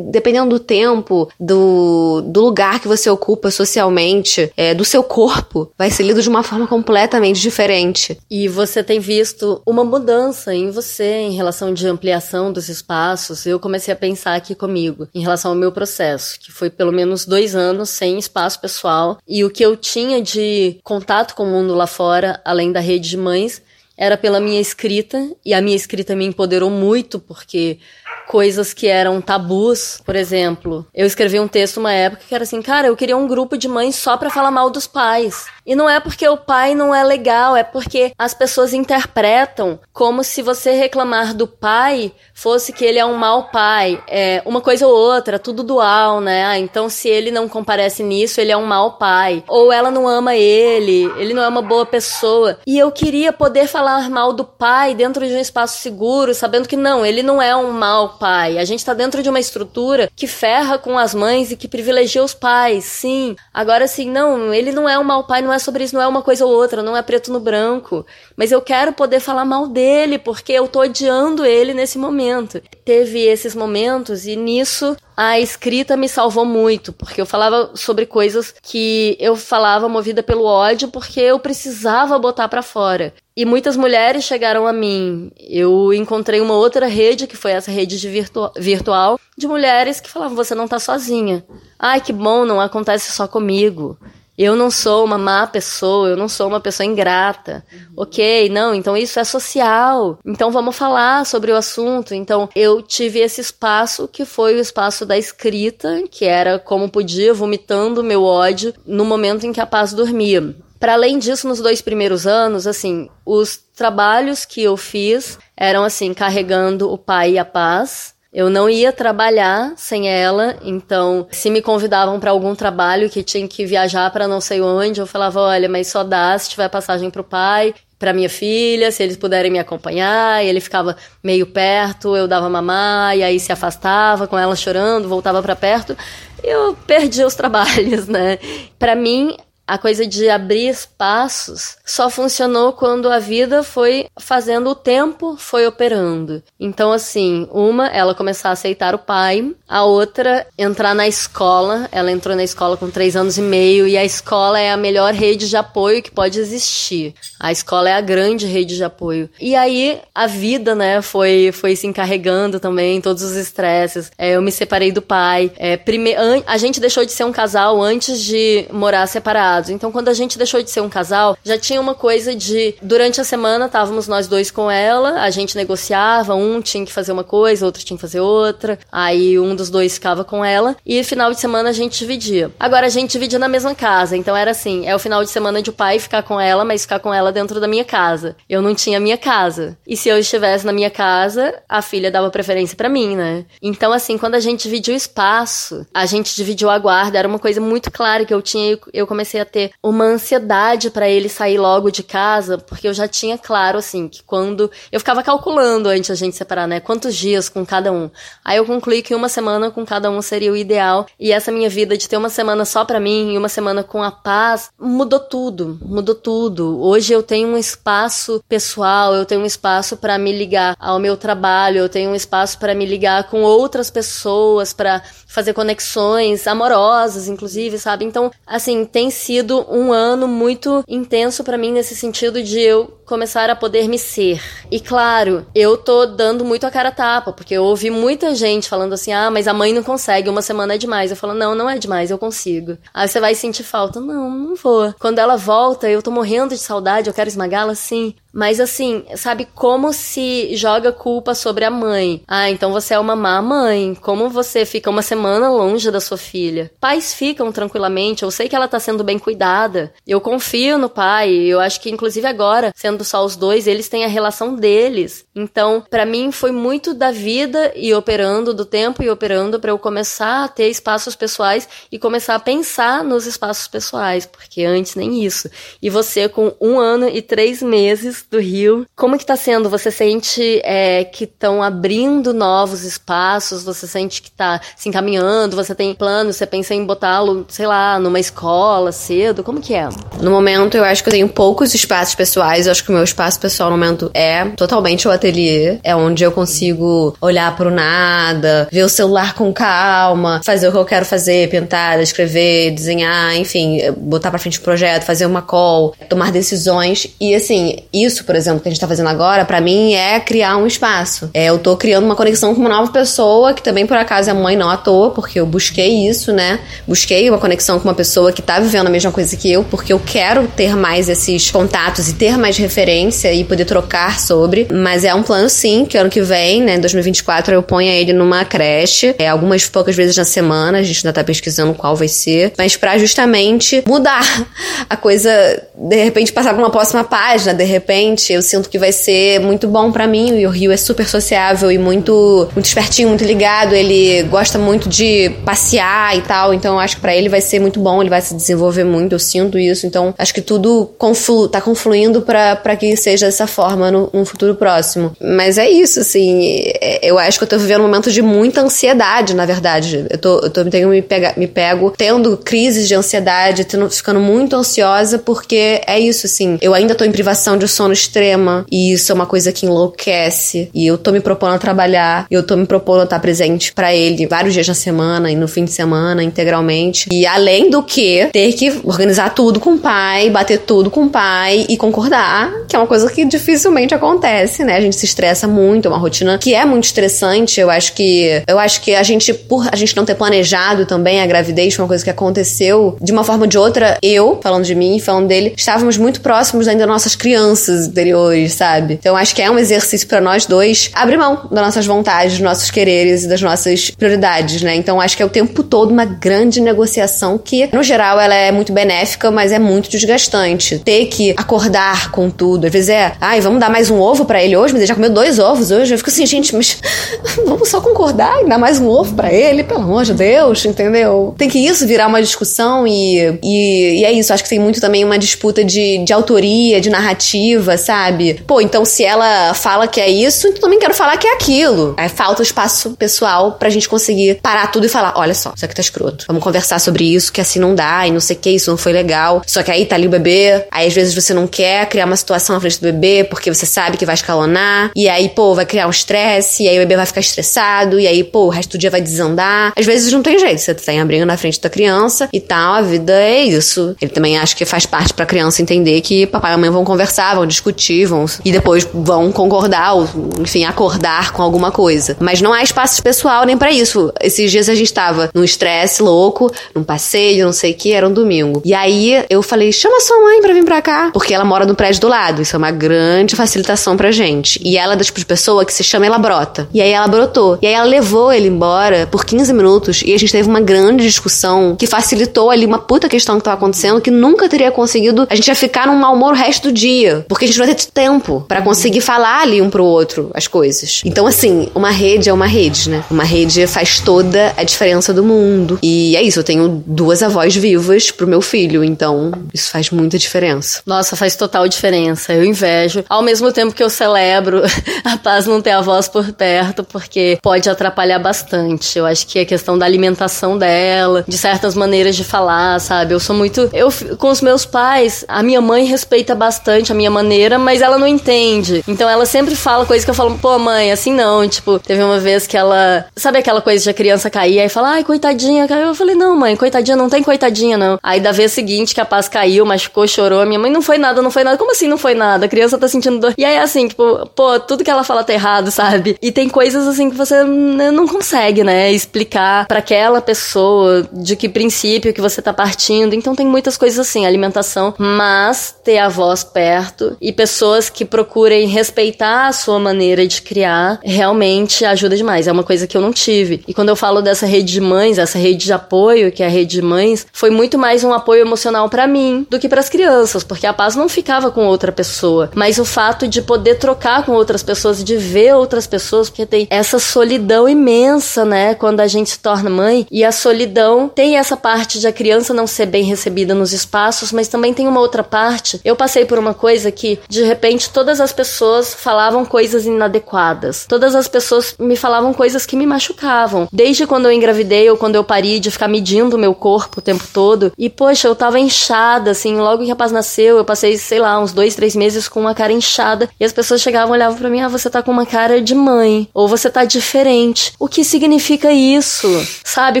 dependendo do tempo, do, do lugar que você ocupa socialmente, é, do seu corpo, vai ser lido de uma forma completamente diferente. E você tem visto uma mudança em você em relação de ampliação dos espaços. Eu comecei a pensar aqui comigo, em relação ao meu processo que foi pelo menos dois anos sem espaço pessoal. E o que eu tinha de contato com o mundo lá fora, além da rede de mães, era pela minha escrita, e a minha escrita me empoderou muito, porque coisas que eram tabus, por exemplo, eu escrevi um texto uma época que era assim, cara, eu queria um grupo de mães só para falar mal dos pais. E não é porque o pai não é legal, é porque as pessoas interpretam como se você reclamar do pai fosse que ele é um mau pai. É uma coisa ou outra, tudo dual, né? Ah, então se ele não comparece nisso, ele é um mau pai. Ou ela não ama ele, ele não é uma boa pessoa. E eu queria poder falar mal do pai dentro de um espaço seguro, sabendo que não, ele não é um mau pai. A gente tá dentro de uma estrutura que ferra com as mães e que privilegia os pais, sim. Agora, assim, não, ele não é um mau pai, não é sobre isso, não é uma coisa ou outra, não é preto no branco. Mas eu quero poder falar mal dele, porque eu tô odiando ele nesse momento. Teve esses momentos e nisso a escrita me salvou muito, porque eu falava sobre coisas que eu falava movida pelo ódio, porque eu precisava botar para fora. E muitas mulheres chegaram a mim. Eu encontrei uma outra rede, que foi essa rede de virtu virtual, de mulheres que falavam: você não tá sozinha. Ai, que bom, não acontece só comigo. Eu não sou uma má pessoa, eu não sou uma pessoa ingrata. Uhum. Ok, não, então isso é social. Então vamos falar sobre o assunto. Então eu tive esse espaço que foi o espaço da escrita, que era como podia, vomitando meu ódio no momento em que a paz dormia. Para além disso, nos dois primeiros anos, assim, os trabalhos que eu fiz eram assim, carregando o pai e a paz, eu não ia trabalhar sem ela, então se me convidavam para algum trabalho que tinha que viajar para não sei onde, eu falava, olha, mas só dá se tiver passagem para o pai, para minha filha, se eles puderem me acompanhar, e ele ficava meio perto, eu dava mamar e aí se afastava com ela chorando, voltava para perto. Eu perdi os trabalhos, né? Para mim, a coisa de abrir espaços só funcionou quando a vida foi fazendo o tempo foi operando. Então assim, uma ela começar a aceitar o pai, a outra entrar na escola. Ela entrou na escola com três anos e meio e a escola é a melhor rede de apoio que pode existir. A escola é a grande rede de apoio. E aí a vida, né, foi foi se encarregando também todos os estresses. É, eu me separei do pai. É, prime... a gente deixou de ser um casal antes de morar separado Então, quando a gente deixou de ser um casal, já tinha uma coisa de durante a semana estávamos nós dois com ela, a gente negociava, um tinha que fazer uma coisa, outro tinha que fazer outra. Aí um dos dois ficava com ela e final de semana a gente dividia. Agora a gente dividia na mesma casa, então era assim, é o final de semana de o pai ficar com ela, mas ficar com ela dentro da minha casa. Eu não tinha minha casa. E se eu estivesse na minha casa, a filha dava preferência para mim, né? Então assim, quando a gente dividiu o espaço, a gente dividiu a guarda, era uma coisa muito clara que eu tinha, eu comecei a ter uma ansiedade para ele sair logo de casa, porque eu já tinha claro, assim, que quando. Eu ficava calculando antes a gente separar, né? Quantos dias com cada um. Aí eu concluí que uma semana com cada um seria o ideal. E essa minha vida de ter uma semana só para mim e uma semana com a paz mudou tudo. Mudou tudo. Hoje eu tenho um espaço pessoal, eu tenho um espaço para me ligar ao meu trabalho, eu tenho um espaço para me ligar com outras pessoas, para fazer conexões amorosas, inclusive, sabe? Então, assim, tem sido um ano muito intenso para mim nesse sentido de eu começar a poder me ser. E claro, eu tô dando muito a cara tapa, porque eu ouvi muita gente falando assim: "Ah, mas a mãe não consegue, uma semana é demais". Eu falo: "Não, não é demais, eu consigo". Aí você vai sentir falta. Não, não vou. Quando ela volta, eu tô morrendo de saudade, eu quero esmagá-la sim. Mas assim, sabe como se joga culpa sobre a mãe? Ah, então você é uma má mãe. Como você fica uma semana longe da sua filha? Pais ficam tranquilamente. Eu sei que ela tá sendo bem cuidada. Eu confio no pai. Eu acho que inclusive agora, sendo só os dois, eles têm a relação deles. Então, para mim foi muito da vida e operando do tempo e operando para eu começar a ter espaços pessoais e começar a pensar nos espaços pessoais, porque antes nem isso. E você com um ano e três meses do Rio. Como que tá sendo? Você sente é, que estão abrindo novos espaços? Você sente que tá se encaminhando? Você tem planos? Você pensa em botá-lo, sei lá, numa escola cedo? Como que é? No momento, eu acho que eu tenho poucos espaços pessoais. Eu acho que o meu espaço pessoal no momento é totalmente o ateliê. É onde eu consigo olhar pro nada, ver o celular com calma, fazer o que eu quero fazer, pintar, escrever, desenhar, enfim, botar pra frente o um projeto, fazer uma call, tomar decisões. E assim, isso por exemplo, que a gente tá fazendo agora, para mim é criar um espaço. É, eu tô criando uma conexão com uma nova pessoa, que também por acaso é mãe não à toa, porque eu busquei isso, né? Busquei uma conexão com uma pessoa que tá vivendo a mesma coisa que eu, porque eu quero ter mais esses contatos e ter mais referência e poder trocar sobre. Mas é um plano, sim, que ano que vem, né, 2024, eu ponha ele numa creche, é, algumas poucas vezes na semana, a gente ainda tá pesquisando qual vai ser, mas para justamente mudar a coisa, de repente passar pra uma próxima página, de repente, eu sinto que vai ser muito bom para mim, e o Rio é super sociável e muito, muito espertinho, muito ligado, ele gosta muito de passear e tal, então eu acho que pra ele vai ser muito bom, ele vai se desenvolver muito, eu sinto isso, então acho que tudo conflu, tá confluindo para que seja dessa forma no, no futuro próximo. Mas é isso, assim, é, eu acho que eu tô vivendo um momento de muita ansiedade, na verdade. Eu tô, eu tô tenho me, pega, me pego tendo crises de ansiedade, tendo, ficando muito ansiosa, porque é isso, assim. Eu ainda tô em privação de sono extrema, e isso é uma coisa que enlouquece. E eu tô me propondo a trabalhar, eu tô me propondo a estar presente para ele vários dias na semana e no fim de semana, integralmente. E além do que, ter que organizar tudo com o pai, bater tudo com o pai e concordar, que é uma coisa que dificilmente acontece, né? A gente se estressa muito, é uma rotina que é muito estressante. Eu acho que eu acho que a gente por a gente não ter planejado também a gravidez, foi uma coisa que aconteceu de uma forma ou de outra. Eu, falando de mim, falando dele, estávamos muito próximos ainda das nossas crianças interiores, sabe? Então acho que é um exercício para nós dois abrir mão das nossas vontades, dos nossos quereres e das nossas prioridades, né? Então acho que é o tempo todo uma grande negociação que, no geral, ela é muito benéfica, mas é muito desgastante. Ter que acordar com tudo. Às vezes é, ai, vamos dar mais um ovo para ele hoje, mas ele já comeu dois ovos hoje. Eu fico assim, gente, mas vamos só concordar e dar mais um ovo para ele, pelo amor de Deus, entendeu? Tem que isso virar uma discussão e, e, e, é isso. Acho que tem muito também uma disputa de, de autoria, de narrativa, sabe? Pô, então se ela fala que é isso, então também quero falar que é aquilo. Aí falta o espaço pessoal pra gente conseguir parar tudo e falar: olha só, isso aqui tá escroto. Vamos conversar sobre isso, que assim não dá e não sei o que, isso não foi legal. Só que aí tá ali o bebê, aí às vezes você não quer criar uma situação na frente do bebê porque você sabe que vai escalonar, e aí, pô, vai criar um estresse, e aí o bebê vai ficar estressado, e aí, pô, o resto do dia vai desandar. Às vezes não tem jeito, você tem a briga na frente da criança e tal, a vida é isso. Ele também acha que faz parte pra criança entender que papai e mamãe vão conversar, vão discutir, vão e depois vão concordar, ou, enfim, acordar com alguma coisa. Mas não há espaço pessoal nem para isso. Esses dias a gente tava num estresse louco, num passeio, não sei o que, era um domingo. E aí eu falei: chama sua mãe pra vir pra cá. Porque ela mora no prédio do lado. Isso é uma grande facilitação pra gente. E ela é da tipo de pessoa que se chama ela brota. E aí ela brotou. E aí ela levou ele embora por 15 minutos e a gente teve uma grande discussão que facilitou ali uma puta questão que tava acontecendo que nunca teria conseguido. A gente ia ficar num mau humor o resto do dia. Porque a gente não ia ter tempo para conseguir falar ali um pro outro as coisas. Então, assim, uma rede é uma rede, né? Uma rede faz toda a diferença do mundo. E é isso, eu tenho duas avós vivas pro meu filho, então isso faz muita diferença. Nossa, faz total diferença. Eu invejo. Ao mesmo tempo que eu celebro a paz não ter avós por perto, porque pode atrapalhar bastante. Eu acho que a questão da alimentação dela, de certas maneiras de falar, sabe? Eu sou muito. Eu, com os meus pais, a minha mãe respeita bastante a minha maneira, mas ela não entende. Então ela sempre fala coisas que eu falo, pô, mãe, assim não. Tipo, teve uma vez que ela. Sabe aquela coisa de a criança cair e fala, ai, coitadinha, caiu. Eu falei, não, mãe, coitadinha, não tem coitadinha, não. Aí da vez seguinte que a paz caiu, machucou, chorou, a minha mãe não foi nada, não foi nada. Como assim não foi nada? A criança tá sentindo dor. E aí, assim, tipo, pô, tudo que ela fala tá errado, sabe? E tem coisas assim que você não consegue, né, explicar para aquela pessoa de que princípio que você tá partindo. Então tem muitas coisas assim, alimentação, mas ter a voz perto e pessoas que procurem respeitar a sua maneira de criar realmente ajuda demais. É uma coisa que eu não tive. E quando eu falo dessa rede de mães, essa rede de apoio, que é a rede de mães, foi muito mais um apoio emocional para mim do que para as crianças, porque a paz não ficava com outra pessoa, mas o fato de poder trocar com outras pessoas, de ver outras pessoas, porque tem essa solidão imensa, né, quando a gente se torna mãe, e a solidão tem essa parte de a criança não ser bem recebida nos espaços, mas também tem uma outra parte. Eu passei por uma coisa que de repente todas as pessoas falavam coisas inadequadas. Todas as pessoas me falavam coisas que me machucavam. Desde quando eu engravidei ou quando eu pari de ficar medindo o meu corpo o tempo todo. E poxa, eu tava inchada, assim, logo que a paz nasceu, eu passei, sei lá, uns dois, três meses com uma cara inchada. E as pessoas chegavam e olhavam pra mim, ah, você tá com uma cara de mãe. Ou você tá diferente. O que significa isso? Sabe?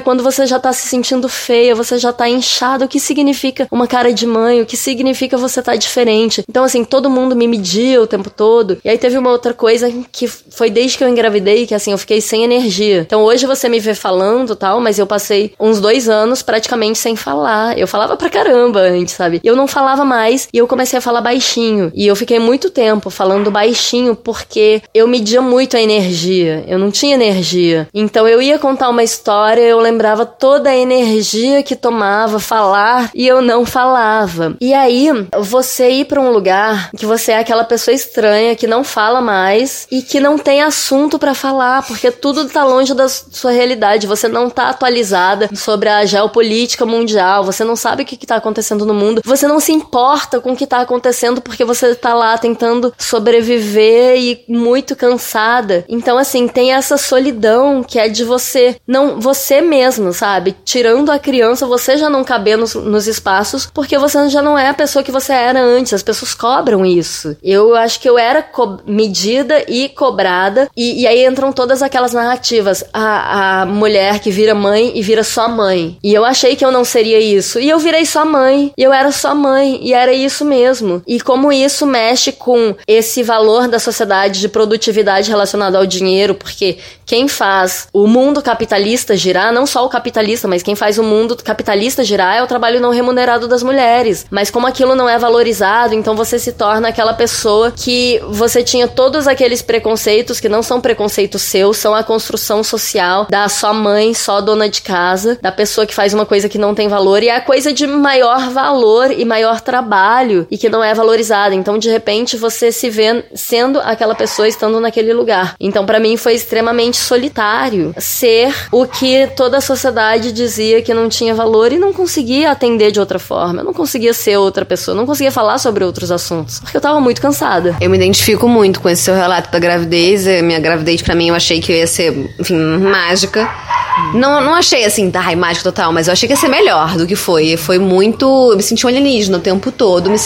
Quando você já tá se sentindo feia, você já tá inchada, o que significa uma cara de mãe? O que significa você tá diferente? Então, assim, todo mundo me media o tempo todo. E aí teve uma outra coisa que foi desde que eu engravidei, que assim, eu fiquei sem energia. Então hoje você me vê falando tal, mas eu passei uns dois anos praticamente sem falar. Eu falava pra caramba antes, sabe? Eu não falava mais e eu comecei a falar baixinho baixinho. E eu fiquei muito tempo falando baixinho porque eu media muito a energia. Eu não tinha energia. Então eu ia contar uma história, eu lembrava toda a energia que tomava falar e eu não falava. E aí, você ir para um lugar que você é aquela pessoa estranha que não fala mais e que não tem assunto para falar, porque tudo tá longe da sua realidade. Você não tá atualizada sobre a geopolítica mundial, você não sabe o que, que tá acontecendo no mundo, você não se importa com o que tá acontecendo porque você tá lá tentando sobreviver e muito cansada. Então, assim, tem essa solidão que é de você, não, você mesmo, sabe? Tirando a criança, você já não caber nos, nos espaços porque você já não é a pessoa que você era antes. As pessoas cobram isso. Eu acho que eu era medida e cobrada, e, e, aí entram todas aquelas narrativas. A, a mulher que vira mãe e vira só mãe. E eu achei que eu não seria isso. E eu virei só mãe. E eu era só mãe. E era isso mesmo. E como isso mexe com esse valor da sociedade de produtividade relacionado ao dinheiro, porque quem faz o mundo capitalista girar, não só o capitalista, mas quem faz o mundo capitalista girar é o trabalho não remunerado das mulheres. Mas como aquilo não é valorizado, então você se torna aquela pessoa que você tinha todos aqueles preconceitos que não são preconceitos seus, são a construção social da só mãe, só dona de casa, da pessoa que faz uma coisa que não tem valor e é a coisa de maior valor e maior trabalho e que não é valorizada. Então, de repente, você se vê sendo aquela pessoa estando naquele lugar. Então, para mim foi extremamente solitário ser o que toda a sociedade dizia que não tinha valor e não conseguia atender de outra forma. Eu não conseguia ser outra pessoa, não conseguia falar sobre outros assuntos, porque eu tava muito cansada. Eu me identifico muito com esse seu relato da gravidez. Minha gravidez, para mim, eu achei que ia ser, enfim, mágica. Não, não achei assim, ai, mágica total, mas eu achei que ia ser melhor do que foi. Foi muito. Eu me senti um alienígena o tempo todo. Me,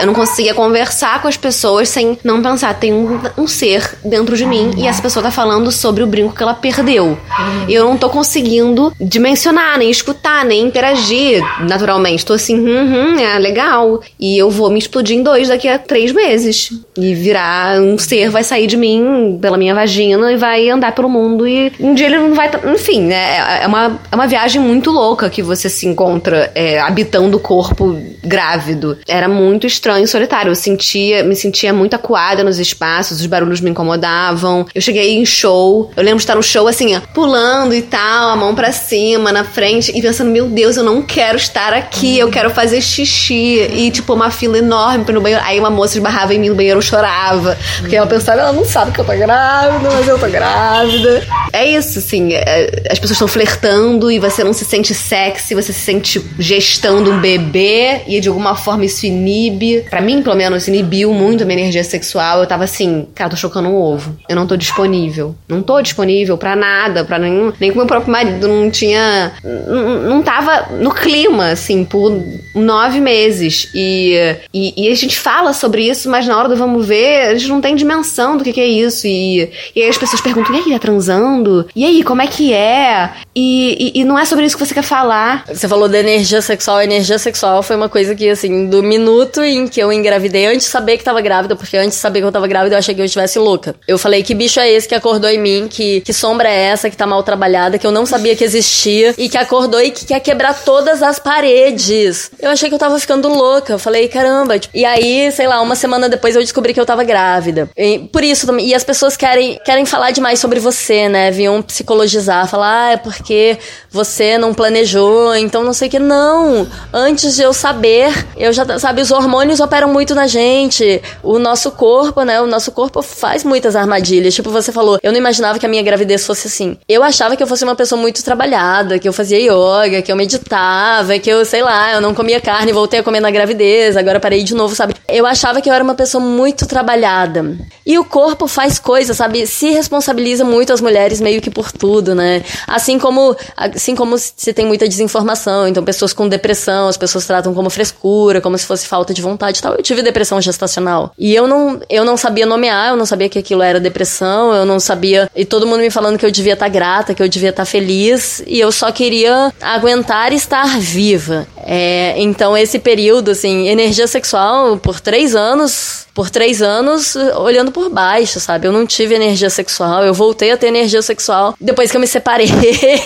eu não conseguia conversar com as pessoas sem não pensar, tem um, um ser dentro de mim e essa pessoa tá falando sobre o brinco que ela perdeu. E eu não tô conseguindo dimensionar, nem escutar, nem interagir naturalmente. Tô assim, hum, hum, é legal. E eu vou me explodir em dois daqui a três meses. E virar um ser, vai sair de mim pela minha vagina e vai andar pelo mundo. E um dia ele não vai. Enfim, né? É uma, é uma viagem muito louca que você se encontra é, habitando o corpo grávido. Era muito estranho e solitário. Eu sentia, me sentia muito acuada nos espaços, os barulhos me incomodavam. Eu cheguei em show. Eu lembro de estar no show assim, pulando e tal, a mão para cima, na frente, e pensando, meu Deus, eu não quero estar aqui, eu quero fazer xixi. E, tipo, uma fila enorme no banheiro. Aí uma moça esbarrava em mim no banheiro, eu chorava. Porque ela pensava, ela não sabe que eu tô grávida, mas eu tô grávida. É isso, assim. É, as pessoas estão flertando e você não se sente sexy, você se sente gestando um bebê e de alguma forma isso inibe. Para mim, pelo menos, inibiu muito a minha energia sexual. Eu tava assim, cara, tô chocando um ovo. Eu não tô disponível. Não tô disponível para nada, para nenhum. Nem com meu próprio marido. Não tinha. Não, não tava no clima, assim, por nove meses. E, e, e, a gente fala sobre isso, mas na hora do vamos ver, a gente não tem dimensão do que, que é isso. E, e aí as pessoas perguntam: e aí, tá transando? E aí, como é que é? E, e, e, não é sobre isso que você quer falar. Você falou da energia sexual. A energia sexual foi uma coisa que, assim, do minuto em que eu engravidei, antes de saber que tava grávida, porque antes de saber que eu tava grávida, eu achei que eu estivesse louca. Eu falei: que bicho é esse que acordou em mim? Que, que sombra é essa que tá mal trabalhada, que eu não sabia que existia e que acordou e que quer quebrar todas as paredes? Eu achei que eu tava ficando louca. Eu falei: caramba. Tipo, e aí, sei lá, uma semana depois eu descobri que eu tava grávida. E, por isso, e as pessoas querem, querem falar demais sobre você, né? Vinham psicologizar, falar, ah, é porque você não planejou, então não sei o que. Não! Antes de eu saber, eu já, sabe, os hormônios operam muito na gente. O nosso corpo, né? O nosso corpo faz muitas armadilhas. Tipo, você falou, eu não imaginava que a minha gravidez fosse assim. Eu achava que eu fosse uma pessoa muito trabalhada, que eu fazia yoga, que eu meditava, que eu, sei lá, eu não comia carne, voltei a comer na gravidez, agora parei de novo, sabe? Eu achava que eu era uma pessoa muito trabalhada. E o corpo faz coisas, sabe? Se responsabiliza muito as mulheres meio que por tudo, né? Assim como, assim como se tem muita desinformação, então pessoas com depressão, as pessoas tratam como frescura, como se fosse falta de vontade e tal. Eu tive depressão gestacional. E eu não, eu não sabia nomear, eu não sabia que aquilo era depressão, eu não sabia. E todo mundo me falando que eu devia estar tá grata, que eu devia estar tá feliz, e eu só queria aguentar estar viva. É, então, esse período, assim, energia sexual por três anos por três anos olhando por baixo, sabe? Eu não tive energia sexual, eu voltei a ter energia sexual depois que eu me separei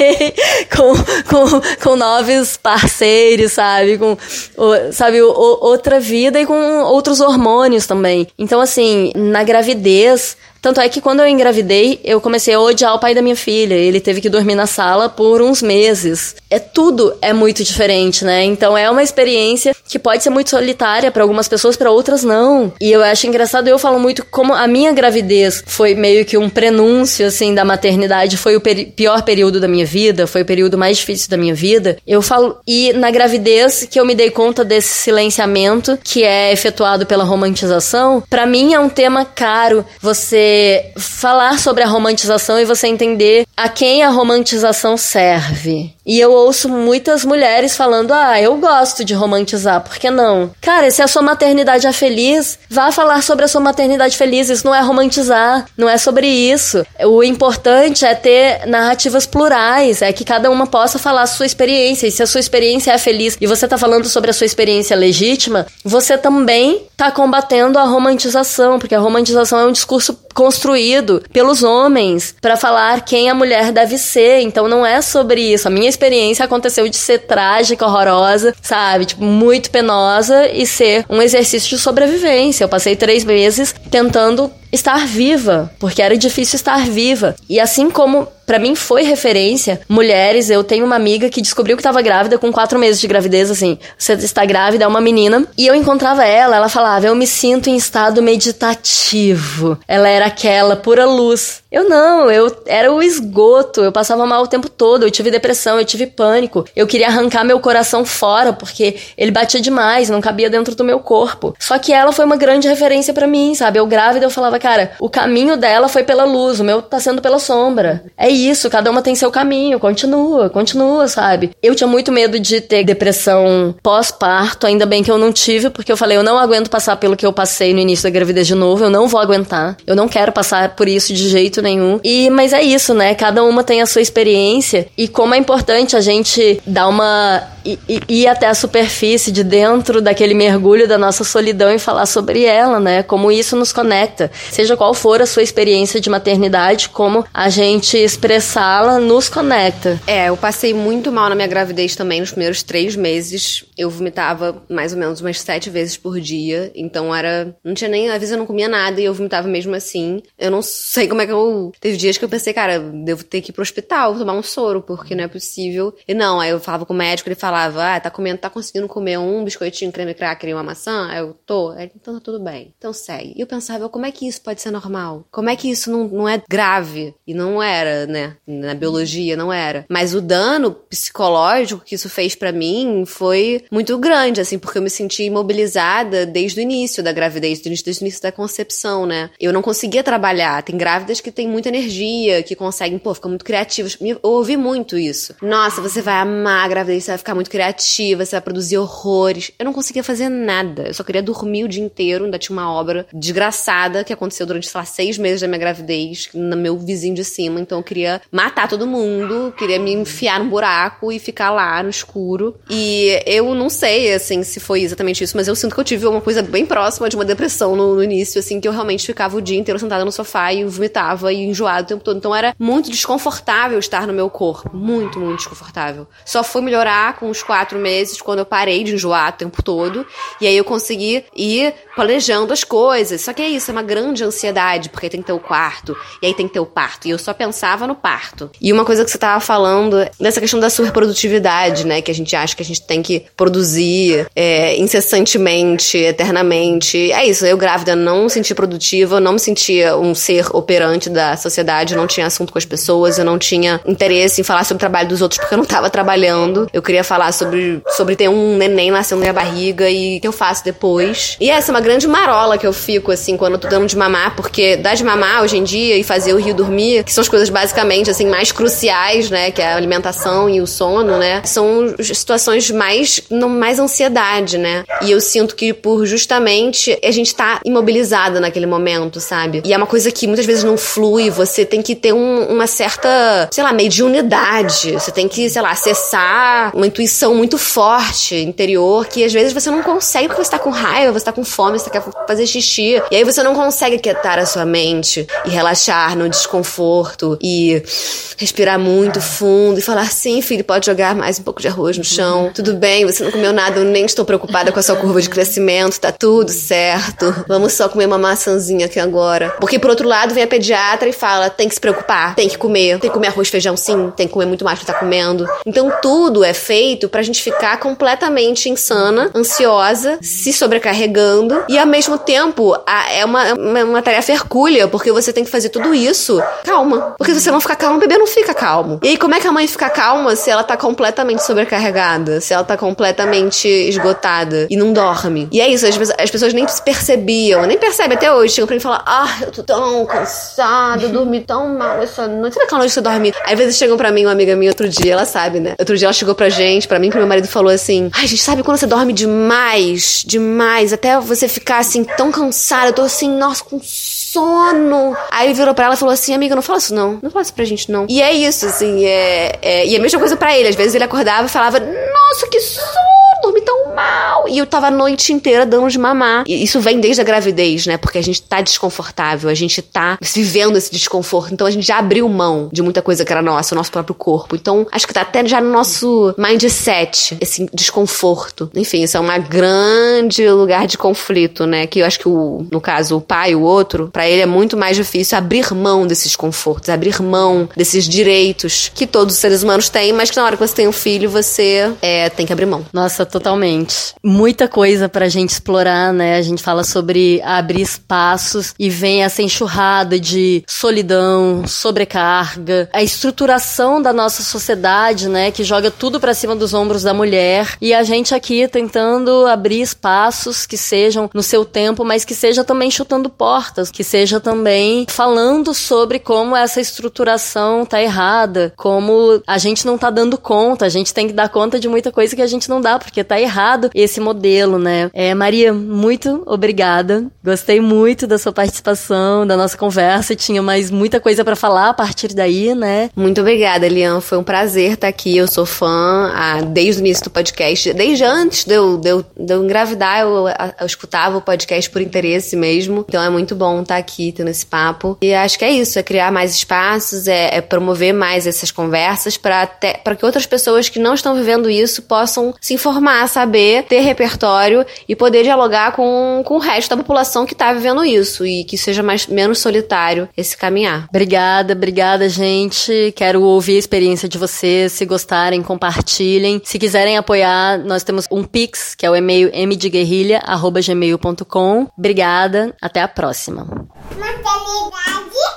com, com, com novos parceiros, sabe? Com, sabe, outra vida e com outros hormônios também. Então, assim, na gravidez, tanto é que quando eu engravidei, eu comecei a odiar o pai da minha filha. Ele teve que dormir na sala por uns meses. É tudo é muito diferente, né? Então é uma experiência que pode ser muito solitária para algumas pessoas, para outras não. E eu acho engraçado, eu falo muito como a minha gravidez foi meio que um prenúncio assim da maternidade, foi o peri pior período da minha vida, foi o período mais difícil da minha vida. Eu falo e na gravidez que eu me dei conta desse silenciamento que é efetuado pela romantização, para mim é um tema caro. Você falar sobre a romantização e você entender a quem a romantização serve. E eu ouço muitas mulheres falando: ah, eu gosto de romantizar, por que não? Cara, se a sua maternidade é feliz, vá falar sobre a sua maternidade feliz. Isso não é romantizar, não é sobre isso. O importante é ter narrativas plurais, é que cada uma possa falar a sua experiência. E se a sua experiência é feliz e você tá falando sobre a sua experiência legítima, você também tá combatendo a romantização, porque a romantização é um discurso construído pelos homens para falar quem a mulher deve ser. Então não é sobre isso. A minha experiência aconteceu de ser trágica, horrorosa, sabe? Tipo, muito penosa e ser um exercício de sobrevivência. Eu passei três meses tentando estar viva, porque era difícil estar viva. E assim como para mim foi referência, mulheres, eu tenho uma amiga que descobriu que estava grávida com quatro meses de gravidez, assim, você está grávida, é uma menina, e eu encontrava ela, ela falava, eu me sinto em estado meditativo. Ela era aquela pura luz. Eu não, eu era o esgoto, eu passava mal o tempo todo, eu tive depressão, eu tive pânico, eu queria arrancar meu coração fora, porque ele batia demais, não cabia dentro do meu corpo. Só que ela foi uma grande referência para mim, sabe? Eu grávida, eu falava, cara, o caminho dela foi pela luz, o meu tá sendo pela sombra. É isso, cada uma tem seu caminho, continua, continua, sabe? Eu tinha muito medo de ter depressão pós-parto, ainda bem que eu não tive, porque eu falei, eu não aguento passar pelo que eu passei no início da gravidez de novo, eu não vou aguentar. Eu não quero passar por isso de jeito nenhum. E mas é isso, né? Cada uma tem a sua experiência e como é importante a gente dar uma ir até a superfície de dentro daquele mergulho da nossa solidão e falar sobre ela, né? Como isso nos conecta. Seja qual for a sua experiência de maternidade, como a gente expressá-la nos conecta. É, eu passei muito mal na minha gravidez também nos primeiros três meses. Eu vomitava mais ou menos umas sete vezes por dia. Então era. Não tinha nem. Às vezes eu não comia nada e eu vomitava mesmo assim. Eu não sei como é que eu. Teve dias que eu pensei, cara, devo ter que ir pro hospital, tomar um soro, porque não é possível. E não, aí eu falava com o médico, ele falava, ah, tá comendo, tá conseguindo comer um biscoitinho, creme cracker e uma maçã? Aí eu tô. Aí, então tá tudo bem. Então segue. E eu pensava, como é que isso pode ser normal? Como é que isso não, não é grave? E não era né? Na biologia não era. Mas o dano psicológico que isso fez para mim foi muito grande, assim, porque eu me senti imobilizada desde o início da gravidez, desde o início da concepção, né? Eu não conseguia trabalhar. Tem grávidas que têm muita energia, que conseguem, pô, ficam muito criativas. Eu ouvi muito isso. Nossa, você vai amar a gravidez, você vai ficar muito criativa, você vai produzir horrores. Eu não conseguia fazer nada. Eu só queria dormir o dia inteiro. Ainda tinha uma obra desgraçada que aconteceu durante, sei lá, seis meses da minha gravidez, no meu vizinho de cima. Então eu queria matar todo mundo, queria me enfiar num buraco e ficar lá no escuro. E eu não sei, assim, se foi exatamente isso, mas eu sinto que eu tive uma coisa bem próxima de uma depressão no, no início, assim, que eu realmente ficava o dia inteiro sentada no sofá e vomitava e enjoado o tempo todo. Então era muito desconfortável estar no meu corpo. Muito, muito desconfortável. Só foi melhorar com uns quatro meses, quando eu parei de enjoar o tempo todo. E aí eu consegui ir planejando as coisas. Só que é isso, é uma grande ansiedade, porque tem que ter o quarto, e aí tem que ter o parto. E eu só pensava no parto. E uma coisa que você tava falando dessa questão da superprodutividade, né? Que a gente acha que a gente tem que produzir é, incessantemente, eternamente. É isso, eu grávida não me senti produtiva, não me sentia um ser operante da sociedade, não tinha assunto com as pessoas, eu não tinha interesse em falar sobre o trabalho dos outros porque eu não tava trabalhando. Eu queria falar sobre, sobre ter um neném nascendo na minha barriga e o que eu faço depois. E essa é uma grande marola que eu fico, assim, quando eu tô dando de mamar, porque dar de mamar hoje em dia e fazer o rio dormir, que são as coisas basicamente, assim, mais cruciais, né, que é a alimentação e o sono, né, são situações mais mais ansiedade, né? E eu sinto que por justamente a gente tá imobilizada naquele momento, sabe? E é uma coisa que muitas vezes não flui, você tem que ter um, uma certa, sei lá, mediunidade. Você tem que, sei lá, acessar uma intuição muito forte interior que às vezes você não consegue porque você tá com raiva, você tá com fome, você quer fazer xixi. E aí você não consegue quietar a sua mente e relaxar no desconforto e respirar muito fundo e falar: sim, filho, pode jogar mais um pouco de arroz no chão. Tudo bem, você não comeu nada, eu nem estou preocupada com a sua curva de crescimento, tá tudo certo. Vamos só comer uma maçãzinha aqui agora. Porque por outro lado vem a pediatra e fala: tem que se preocupar, tem que comer, tem que comer arroz, feijão sim, tem que comer muito mais que tá comendo. Então tudo é feito pra gente ficar completamente insana, ansiosa, se sobrecarregando e ao mesmo tempo é uma, uma, uma tarefa hercúlea, porque você tem que fazer tudo isso calma. Porque se você não ficar calmo, o bebê não fica calmo. E aí, como é que a mãe fica calma se ela tá completamente sobrecarregada? Se ela tá completamente esgotada e não dorme? E é isso, as, as pessoas nem se percebiam, nem percebem até hoje. Chegam pra mim e falam: Ah, eu tô tão cansada, dormi tão mal essa noite. Sabe aquela noite que você dorme? Aí, às vezes chegam pra mim, uma amiga minha outro dia, ela sabe, né? Outro dia ela chegou pra gente, pra mim, pro meu marido falou assim: Ai, gente, sabe quando você dorme demais, demais, até você ficar assim tão cansada? Eu tô assim, nossa, com. Aí ele virou pra ela e falou assim: Amiga, não fala isso não. Não fala isso pra gente não. E é isso, assim. É, é... E a mesma coisa para ele. Às vezes ele acordava e falava: Nossa, que sono! dormi tão mal. E eu tava a noite inteira dando de mamar. E isso vem desde a gravidez, né? Porque a gente tá desconfortável, a gente tá vivendo esse desconforto. Então a gente já abriu mão de muita coisa que era nossa, o nosso próprio corpo. Então acho que tá até já no nosso mindset, esse desconforto. Enfim, isso é um grande lugar de conflito, né? Que eu acho que o, no caso, o pai, o outro, para ele é muito mais difícil abrir mão desses confortos, abrir mão desses direitos que todos os seres humanos têm, mas que na hora que você tem um filho, você é, tem que abrir mão. Nossa, totalmente. Muita coisa pra gente explorar, né? A gente fala sobre abrir espaços e vem essa enxurrada de solidão, sobrecarga, a estruturação da nossa sociedade, né? Que joga tudo pra cima dos ombros da mulher. E a gente aqui tentando abrir espaços que sejam no seu tempo, mas que seja também chutando portas, que seja também falando sobre como essa estruturação tá errada, como a gente não tá dando conta, a gente tem que dar conta de muita coisa que a gente não dá, porque porque tá errado esse modelo, né? É, Maria, muito obrigada. Gostei muito da sua participação, da nossa conversa. Tinha mais muita coisa para falar a partir daí, né? Muito obrigada, Elian. Foi um prazer estar aqui. Eu sou fã ah, desde o início do podcast. Desde antes de eu, de eu, de eu engravidar, eu, eu escutava o podcast por interesse mesmo. Então é muito bom estar aqui, tendo esse papo. E acho que é isso: é criar mais espaços, é, é promover mais essas conversas para que outras pessoas que não estão vivendo isso possam se informar informar, saber, ter repertório e poder dialogar com, com o resto da população que está vivendo isso e que seja mais, menos solitário esse caminhar. Obrigada, obrigada, gente. Quero ouvir a experiência de vocês. Se gostarem, compartilhem. Se quiserem apoiar, nós temos um Pix, que é o e-mail mdeguerrilha.gmail.com. Obrigada, até a próxima. Maternidade